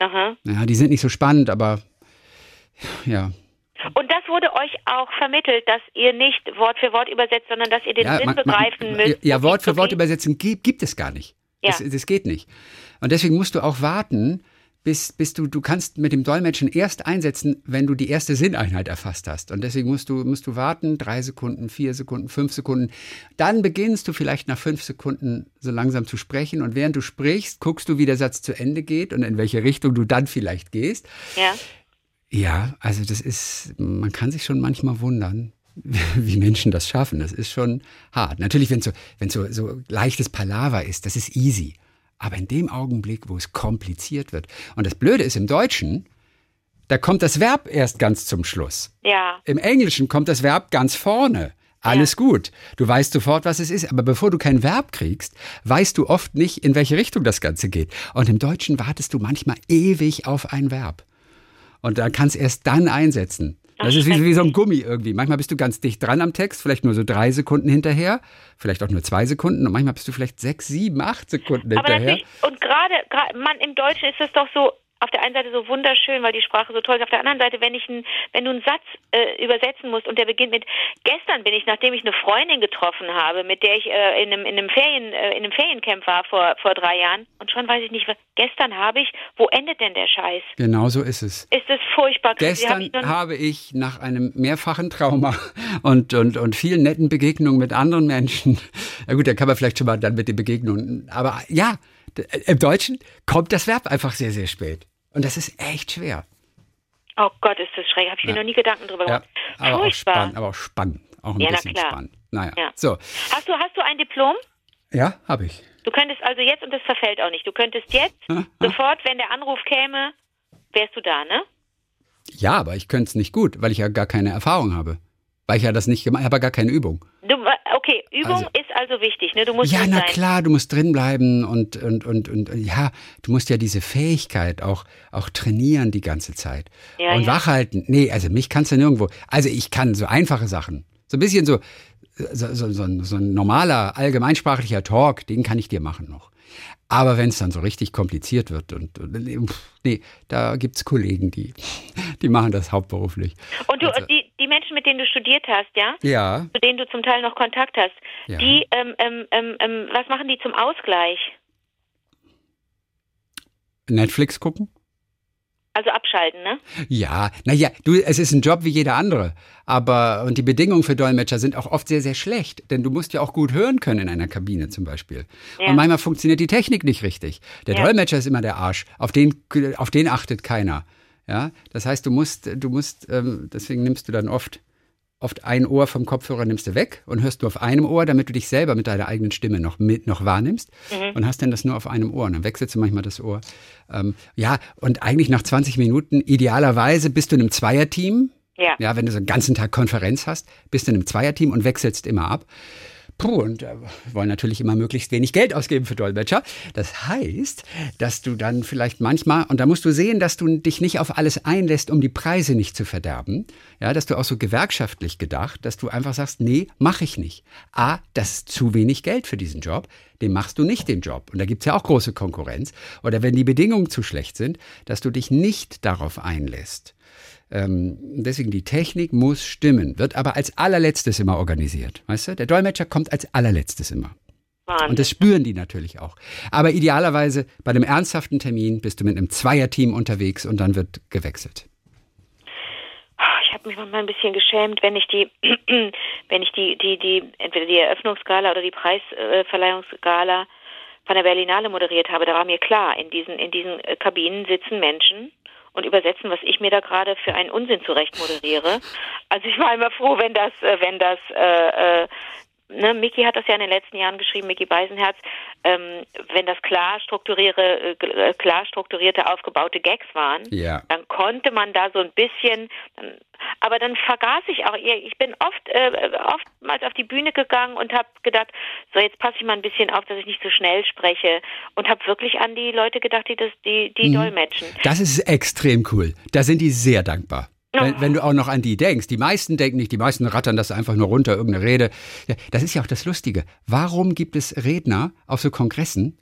Aha. Ja, die sind nicht so spannend, aber ja, und das wurde euch auch vermittelt, dass ihr nicht Wort für Wort übersetzt, sondern dass ihr den ja, Sinn man, begreifen man, müsst. Ja, Wort für Wort übersetzen gibt, gibt es gar nicht. Ja. Das, das geht nicht. Und deswegen musst du auch warten, bis, bis du, du kannst mit dem Dolmetschen erst einsetzen, wenn du die erste Sinneinheit erfasst hast. Und deswegen musst du, musst du warten, drei Sekunden, vier Sekunden, fünf Sekunden. Dann beginnst du vielleicht nach fünf Sekunden so langsam zu sprechen. Und während du sprichst, guckst du, wie der Satz zu Ende geht und in welche Richtung du dann vielleicht gehst. Ja. Ja, also das ist, man kann sich schon manchmal wundern, wie Menschen das schaffen. Das ist schon hart. Natürlich, wenn so, wenn so, so leichtes Palaver ist, das ist easy. Aber in dem Augenblick, wo es kompliziert wird. Und das Blöde ist im Deutschen, da kommt das Verb erst ganz zum Schluss. Ja. Im Englischen kommt das Verb ganz vorne. Alles ja. gut. Du weißt sofort, was es ist. Aber bevor du kein Verb kriegst, weißt du oft nicht, in welche Richtung das Ganze geht. Und im Deutschen wartest du manchmal ewig auf ein Verb. Und dann kannst erst dann einsetzen. Das ist wie, wie, so ein Gummi irgendwie. Manchmal bist du ganz dicht dran am Text, vielleicht nur so drei Sekunden hinterher, vielleicht auch nur zwei Sekunden und manchmal bist du vielleicht sechs, sieben, acht Sekunden Aber hinterher. Und gerade, man im Deutschen ist es doch so, auf der einen Seite so wunderschön, weil die Sprache so toll ist. Auf der anderen Seite, wenn ich ein, wenn du einen Satz äh, übersetzen musst und der beginnt mit gestern bin ich, nachdem ich eine Freundin getroffen habe, mit der ich äh, in einem in einem Ferien äh, in einem Feriencamp war vor vor drei Jahren und schon weiß ich nicht, was gestern habe ich. Wo endet denn der Scheiß? Genau so ist es. Ist es furchtbar? Gestern ich habe ich nach einem mehrfachen Trauma und, und, und vielen netten Begegnungen mit anderen Menschen, na gut, da kann man vielleicht schon mal dann mit den Begegnungen, aber ja, im Deutschen kommt das Verb einfach sehr, sehr spät. Und das ist echt schwer. Oh Gott, ist das schräg. Habe ich mir noch nie Gedanken drüber Ja, gemacht. aber auch Furchtbar. spannend, aber auch spannend. Auch ein Ja, na bisschen klar. spannend. Naja, Ja. so. Hast du hast du ein Diplom? Ja, habe ich. Du könntest also jetzt, und das verfällt auch nicht, du könntest jetzt sofort, wenn der Anruf käme, wärst du da, ne? Ja, aber ich könnte es nicht gut, weil ich ja gar keine Erfahrung habe. Weil ich ja das nicht gemacht habe, aber gar keine Übung. Du, okay, Übung Also- ist also wichtig, ne? Du musst Ja, na sein. klar, du musst drin bleiben und, und, und, und ja, du musst ja diese Fähigkeit auch, auch trainieren die ganze Zeit. Ja, und ja. wachhalten. Nee, also mich kannst du nirgendwo. Also ich kann so einfache Sachen. So ein bisschen so, so, so, so, ein, so ein normaler, allgemeinsprachlicher Talk, den kann ich dir machen noch. Aber wenn es dann so richtig kompliziert wird und, und nee, da gibt's Kollegen, die, die machen das hauptberuflich. Und du, Also- die, mit denen du studiert hast, ja? Ja, Zu denen du zum Teil noch Kontakt hast, Ja. die, ähm, ähm, ähm, ähm, was machen die zum Ausgleich? Netflix gucken? Also abschalten, ne? Ja, naja, du, es ist ein Job wie jeder andere. Aber, und die Bedingungen für Dolmetscher sind auch oft sehr, sehr schlecht. Denn du musst ja auch gut hören können in einer Kabine zum Beispiel. Ja. Und manchmal funktioniert die Technik nicht richtig. Der Ja. Dolmetscher ist immer der Arsch. Auf den, auf den achtet keiner. Ja, das heißt, du musst, du musst, ähm, deswegen nimmst du dann oft, oft ein Ohr vom Kopfhörer nimmst du weg und hörst nur auf einem Ohr, damit du dich selber mit deiner eigenen Stimme noch mit, noch wahrnimmst und hast dann das nur auf einem Ohr. Und dann wechselst du manchmal das Ohr. Ähm, ja, und eigentlich nach 20 Minuten, idealerweise bist du in einem Zweierteam. Ja. Ja, wenn du so einen ganzen Tag Konferenz hast, bist du in einem Zweierteam und wechselst immer ab. Puh, und äh, wollen natürlich immer möglichst wenig Geld ausgeben für Dolmetscher. Das heißt, dass du dann vielleicht manchmal, und da musst du sehen, dass du dich nicht auf alles einlässt, um die Preise nicht zu verderben. Ja, dass du auch so gewerkschaftlich gedacht, dass du einfach sagst, nee, mach ich nicht. A, das ist zu wenig Geld für diesen Job, den machst du nicht den Job. Und da gibt's ja auch große Konkurrenz. Oder wenn die Bedingungen zu schlecht sind, dass du dich nicht darauf einlässt. Ähm, deswegen die Technik muss stimmen, wird aber als allerletztes immer organisiert. Weißt du? Der Dolmetscher kommt als allerletztes immer. Wahnsinn. Und das spüren die natürlich auch. Aber idealerweise bei einem ernsthaften Termin bist du mit einem Zweierteam unterwegs und dann wird gewechselt. Ich habe mich manchmal ein bisschen geschämt, wenn ich die, wenn ich die, die, die, entweder die Eröffnungsgala oder die Preisverleihungsgala von der Berlinale moderiert habe. Da war mir klar, in diesen, in diesen äh, Kabinen sitzen Menschen und übersetzen, was ich mir da gerade für einen Unsinn zurecht moderiere. Also ich war immer froh, wenn das, äh, wenn das, äh, äh, ne, Mickey hat das ja in den letzten Jahren geschrieben, Mickey Beisenherz, ähm, wenn das klar strukturierte, äh, äh, klar strukturierte, aufgebaute Gags waren, Ja. dann konnte man da so ein bisschen, dann, aber dann vergaß ich auch, ich bin oft, äh, oftmals auf die Bühne gegangen und habe gedacht, so jetzt passe ich mal ein bisschen auf, dass ich nicht so schnell spreche und habe wirklich an die Leute gedacht, die das, die, die dolmetschen. Das ist extrem cool. Da sind die sehr dankbar. Wenn, wenn du auch noch an die denkst. Die meisten denken nicht, die meisten rattern das einfach nur runter, irgendeine Rede. Ja, das ist ja auch das Lustige. Warum gibt es Redner auf so Kongressen?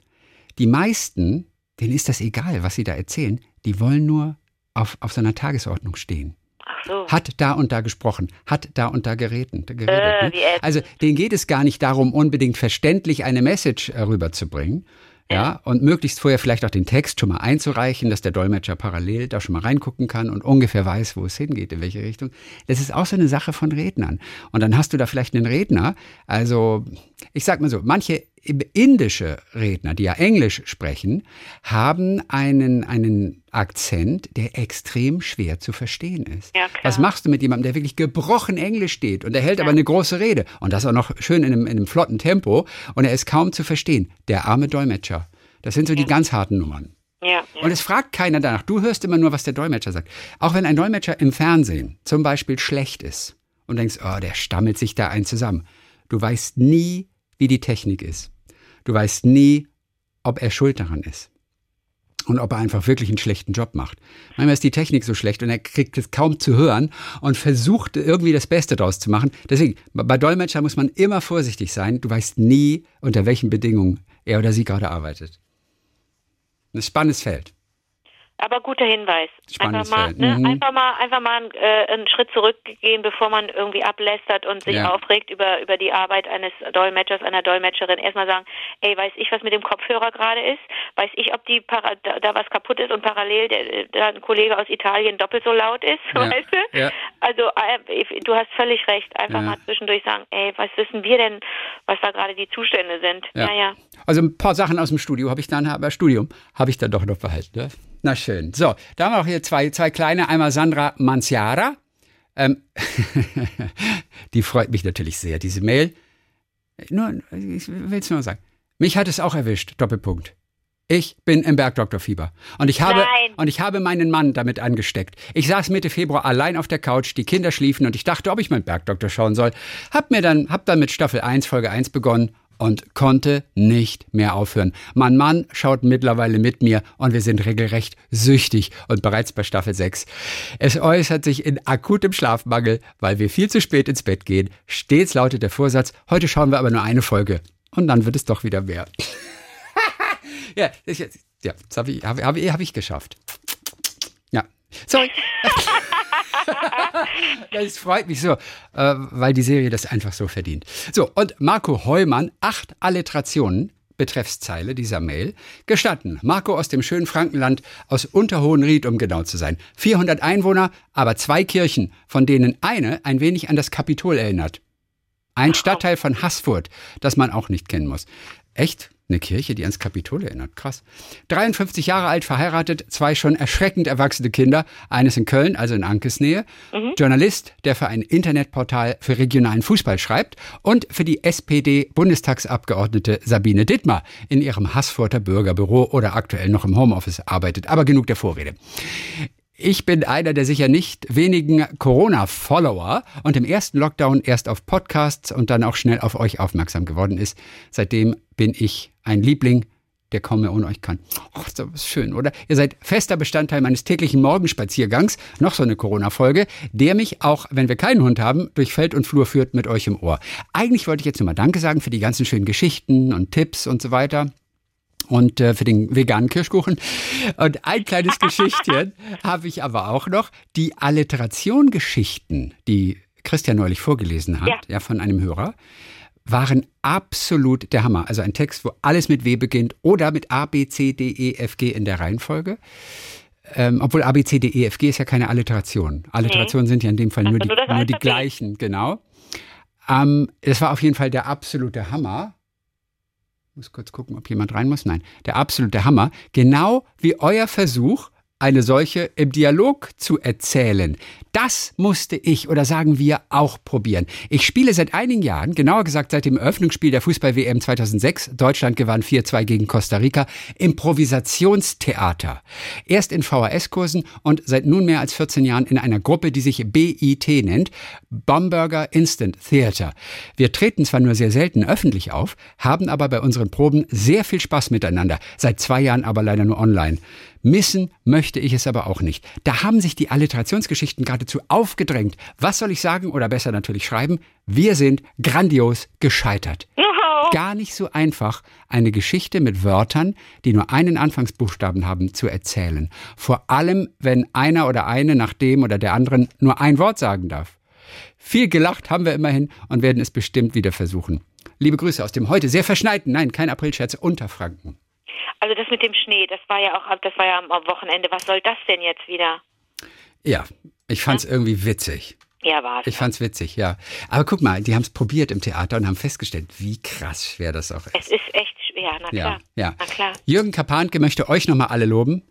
Die meisten, denen ist das egal, was sie da erzählen. Die wollen nur auf, auf so einer Tagesordnung stehen. Ach so. Hat da und da gesprochen, hat da und da gereden, geredet. Äh, ne? Also denen geht es gar nicht darum, unbedingt verständlich eine Message äh, rüberzubringen. Ja, und möglichst vorher vielleicht auch den Text schon mal einzureichen, dass der Dolmetscher parallel da schon mal reingucken kann und ungefähr weiß, wo es hingeht, in welche Richtung. Das ist auch so eine Sache von Rednern. Und dann hast du da vielleicht einen Redner, also ich sag mal so, manche indische Redner, die ja Englisch sprechen, haben einen, einen Akzent, der extrem schwer zu verstehen ist. Ja. Was machst du mit jemandem, der wirklich gebrochen Englisch steht und der hält aber eine große Rede und das auch noch schön in einem, in einem flotten Tempo und er ist kaum zu verstehen. Der arme Dolmetscher. Das sind so die ganz harten Nummern. Ja, ja. Und es fragt keiner danach. Du hörst immer nur, was der Dolmetscher sagt. Auch wenn ein Dolmetscher im Fernsehen zum Beispiel schlecht ist und denkst, oh, der stammelt sich da ein zusammen. Du weißt nie, wie die Technik ist. Du weißt nie, ob er schuld daran ist. Und ob er einfach wirklich einen schlechten Job macht. Manchmal ist die Technik so schlecht und er kriegt es kaum zu hören und versucht irgendwie das Beste draus zu machen. Deswegen, bei Dolmetscher muss man immer vorsichtig sein. Du weißt nie, unter welchen Bedingungen er oder sie gerade arbeitet. Ein spannendes Feld. Aber guter Hinweis. Spannendes einfach mal, ne, Mhm. einfach mal, einfach mal einen, äh, einen Schritt zurückgehen, bevor man irgendwie ablästert und sich Ja. aufregt über über die Arbeit eines Dolmetschers, einer Dolmetscherin. Erstmal sagen, ey, weiß ich, was mit dem Kopfhörer gerade ist? Weiß ich, ob die para da, da was kaputt ist und parallel der, da ein Kollege aus Italien doppelt so laut ist, Ja. weißt du? Ja. Also äh, du hast völlig recht. Einfach mal zwischendurch sagen, ey, was wissen wir denn, was da gerade die Zustände sind? Ja. Naja. Also ein paar Sachen aus dem Studio habe ich dann, aber Studium habe ich dann doch noch behalten. Ne? Na schön. So, da haben wir auch hier zwei, zwei kleine. Einmal Sandra Manciara. Ähm, die freut mich natürlich sehr, diese Mail. Nur, ich will es nur sagen. Mich hat es auch erwischt. Doppelpunkt. Ich bin im Bergdoktorfieber. Und ich habe, Nein. und ich habe meinen Mann damit angesteckt. Ich saß Mitte Februar allein auf der Couch, die Kinder schliefen und ich dachte, ob ich meinen Bergdoktor schauen soll. Hab mir dann, hab dann mit Staffel 1, Folge 1 begonnen und konnte nicht mehr aufhören. Mein Mann schaut mittlerweile mit mir und wir sind regelrecht süchtig und bereits bei Staffel 6. Es äußert sich in akutem Schlafmangel, weil wir viel zu spät ins Bett gehen. Stets lautet der Vorsatz, heute schauen wir aber nur eine Folge. Und dann wird es doch wieder mehr. ja, ich, ja, das habe ich, hab, hab, hab ich geschafft. Sorry. Das freut mich so, äh, weil die Serie das einfach so verdient. So, und Marco Heumann, acht Alliterationen, Betreffszeile dieser Mail, gestatten. Marco aus dem schönen Frankenland, aus Unterhohenried, um genau zu sein. 400 Einwohner, aber zwei Kirchen, von denen eine ein wenig an das Kapitol erinnert. Ein Stadtteil von Haßfurt, das man auch nicht kennen muss. Echt? Eine Kirche, die ans Kapitol erinnert. Krass. 53 Jahre alt, verheiratet, zwei schon erschreckend erwachsene Kinder. Eines in Köln, also in Ankes Nähe. Journalist, der für ein Internetportal für regionalen Fußball schreibt. Und für die SPD-Bundestagsabgeordnete Sabine Dittmar in ihrem Haßfurter Bürgerbüro oder aktuell noch im Homeoffice arbeitet. Aber genug der Vorrede. Ich bin einer der sicher nicht wenigen Corona-Follower und im ersten Lockdown erst auf Podcasts und dann auch schnell auf euch aufmerksam geworden ist. Seitdem bin ich ein Liebling, der kaum mehr ohne euch kann. Ach, das ist schön, oder? Ihr seid fester Bestandteil meines täglichen Morgenspaziergangs, noch so eine Corona-Folge, der mich auch, wenn wir keinen Hund haben, durch Feld und Flur führt mit euch im Ohr. Eigentlich wollte ich jetzt nur mal Danke sagen für die ganzen schönen Geschichten und Tipps und so weiter und äh, für den veganen Kirschkuchen. Und ein kleines Geschichtchen habe ich aber auch noch. Die Alliteration-Geschichten, die Christian neulich vorgelesen hat, Ja. ja. von einem Hörer, waren absolut der Hammer. Also ein Text, wo alles mit W beginnt oder mit A, B, C, D, E, F, G in der Reihenfolge. Ähm, obwohl A, B, C, D, E, F, G ist ja keine Alliteration. Alliterationen sind ja in dem Fall nur die, nur die gleichen, genau. Ähm, das war auf jeden Fall der absolute Hammer muss kurz gucken, ob jemand rein muss. Nein, der absolute Hammer. Genau wie euer Versuch, eine solche im Dialog zu erzählen. Das musste ich oder sagen wir auch probieren. Ich spiele seit einigen Jahren, genauer gesagt seit dem Eröffnungsspiel der Fußball-WM 2006, Deutschland gewann 4-2 gegen Costa Rica, Improvisationstheater. Erst in VHS-Kursen und seit nunmehr als 14 Jahren in einer Gruppe, die sich BIT nennt, Bomberger Instant Theater. Wir treten zwar nur sehr selten öffentlich auf, haben aber bei unseren Proben sehr viel Spaß miteinander, seit zwei Jahren aber leider nur online. Missen möchte ich es aber auch nicht. Da haben sich die Alliterationsgeschichten geradezu aufgedrängt. Was soll ich sagen oder besser natürlich schreiben? Wir sind grandios gescheitert. Gar nicht so einfach, eine Geschichte mit Wörtern, die nur einen Anfangsbuchstaben haben, zu erzählen. Vor allem, wenn einer oder eine nach dem oder der anderen nur ein Wort sagen darf. Viel gelacht haben wir immerhin und werden es bestimmt wieder versuchen. Liebe Grüße aus dem heute sehr verschneiten, nein, kein Aprilscherz, Unterfranken. Also das mit dem Schnee, das war ja auch, das war ja am Wochenende. Was soll das denn jetzt wieder? Ja, ich fand's irgendwie witzig. Ja, war es. Ich fand's witzig, ja. Aber guck mal, die haben es probiert im Theater und haben festgestellt, wie krass schwer das auch ist. Es ist echt, ja, na klar. Ja, ja. Na klar. Jürgen Kapanke möchte euch nochmal alle loben.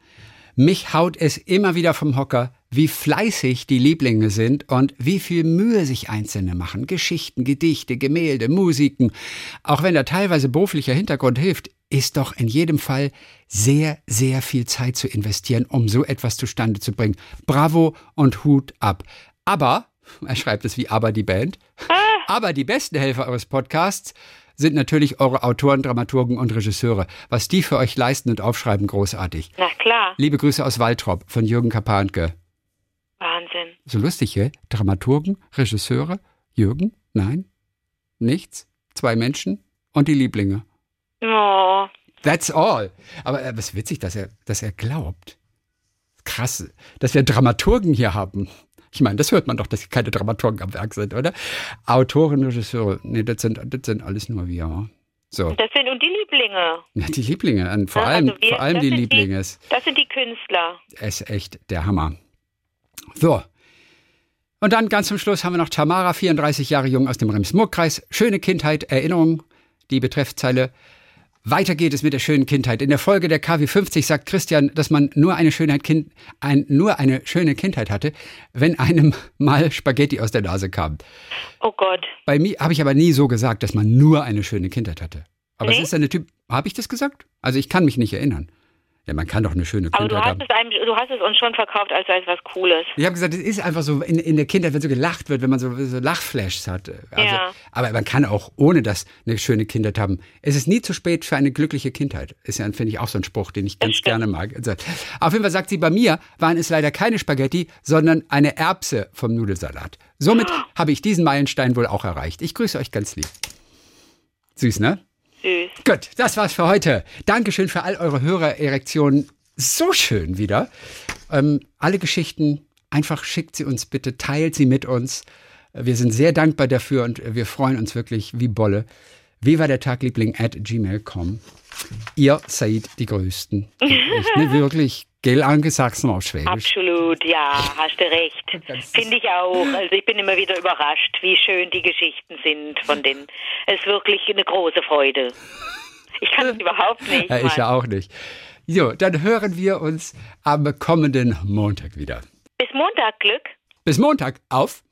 Mich haut es immer wieder vom Hocker, wie fleißig die Lieblinge sind und wie viel Mühe sich Einzelne machen. Geschichten, Gedichte, Gemälde, Musiken. Auch wenn da teilweise beruflicher Hintergrund hilft, ist doch in jedem Fall sehr, sehr viel Zeit zu investieren, um so etwas zustande zu bringen. Bravo und Hut ab. Aber, er schreibt es wie aber die Band, aber die besten Helfer eures Podcasts sind natürlich eure Autoren, Dramaturgen und Regisseure. Was die für euch leisten und aufschreiben, großartig. Na klar. Liebe Grüße aus Waltrop von Jürgen Kapanke. Wahnsinn. So lustig, gell? Dramaturgen, Regisseure, Jürgen? Nein? Nichts? Zwei Menschen und die Lieblinge. Oh. That's all. Aber äh, was witzig, dass er, dass er glaubt. krass, dass wir Dramaturgen hier haben. Ich meine, das hört man doch, dass keine Dramaturgen am Werk sind, oder? Autoren, Regisseure, nee, das sind, das sind alles nur wir. So. Das sind und die Lieblinge. Ja, die Lieblinge, und vor Ja, allem, also wir- vor allem die Lieblinge. ist, Das sind die Künstler. ist echt der Hammer. So. Und dann ganz zum Schluss haben wir noch Tamara, 34 Jahre jung aus dem Rems-Murr-Kreis. Schöne Kindheit, Erinnerung, die Betreffzeile. Weiter geht es mit der schönen Kindheit. In der Folge der KW 50 sagt Christian, dass man nur eine, Schönheit kind, ein, nur eine schöne Kindheit hatte, wenn einem mal Spaghetti aus der Nase kam. Oh Gott. Bei mir habe ich aber nie so gesagt, dass man nur eine schöne Kindheit hatte. Aber es Nee? ist eine Typ. Habe ich das gesagt? Also ich kann mich nicht erinnern. Ja, man kann doch eine schöne Aber du Kindheit hast, haben. es einem, du hast es uns schon verkauft als, als was Cooles. Ich habe gesagt, es ist einfach so in, in der Kindheit, wenn so gelacht wird, wenn man so, so Lachflashs hat. Also, Ja. Aber man kann auch ohne das eine schöne Kindheit haben. Es ist nie zu spät für eine glückliche Kindheit. Ist ja, finde ich, auch so ein Spruch, den ich ganz gerne mag. Also, auf jeden Fall sagt sie, bei mir waren es leider keine Spaghetti, sondern eine Erbse vom Nudelsalat. Somit habe ich diesen Meilenstein wohl auch erreicht. Ich grüße euch ganz lieb. Süß, ne? Süß. Gut, das war's für heute. Dankeschön für all eure Hörererektionen. So schön wieder. Ähm, alle Geschichten, einfach schickt sie uns bitte, teilt sie mit uns. Wir sind sehr dankbar dafür und wir freuen uns wirklich wie Bolle. Wie war der Tagliebling at gmail.com. Ihr seid die Größten. Echt, ne, wirklich. Gell, mal auf Schwäbisch. Absolut, ja, hast du recht. Finde ich auch. Also ich bin immer wieder überrascht, wie schön die Geschichten sind von denen. Es ist wirklich eine große Freude. Ich kann es überhaupt nicht. Ja, ich ja auch nicht. So, dann hören wir uns am kommenden Montag wieder. Bis Montag, Glück. Bis Montag. Auf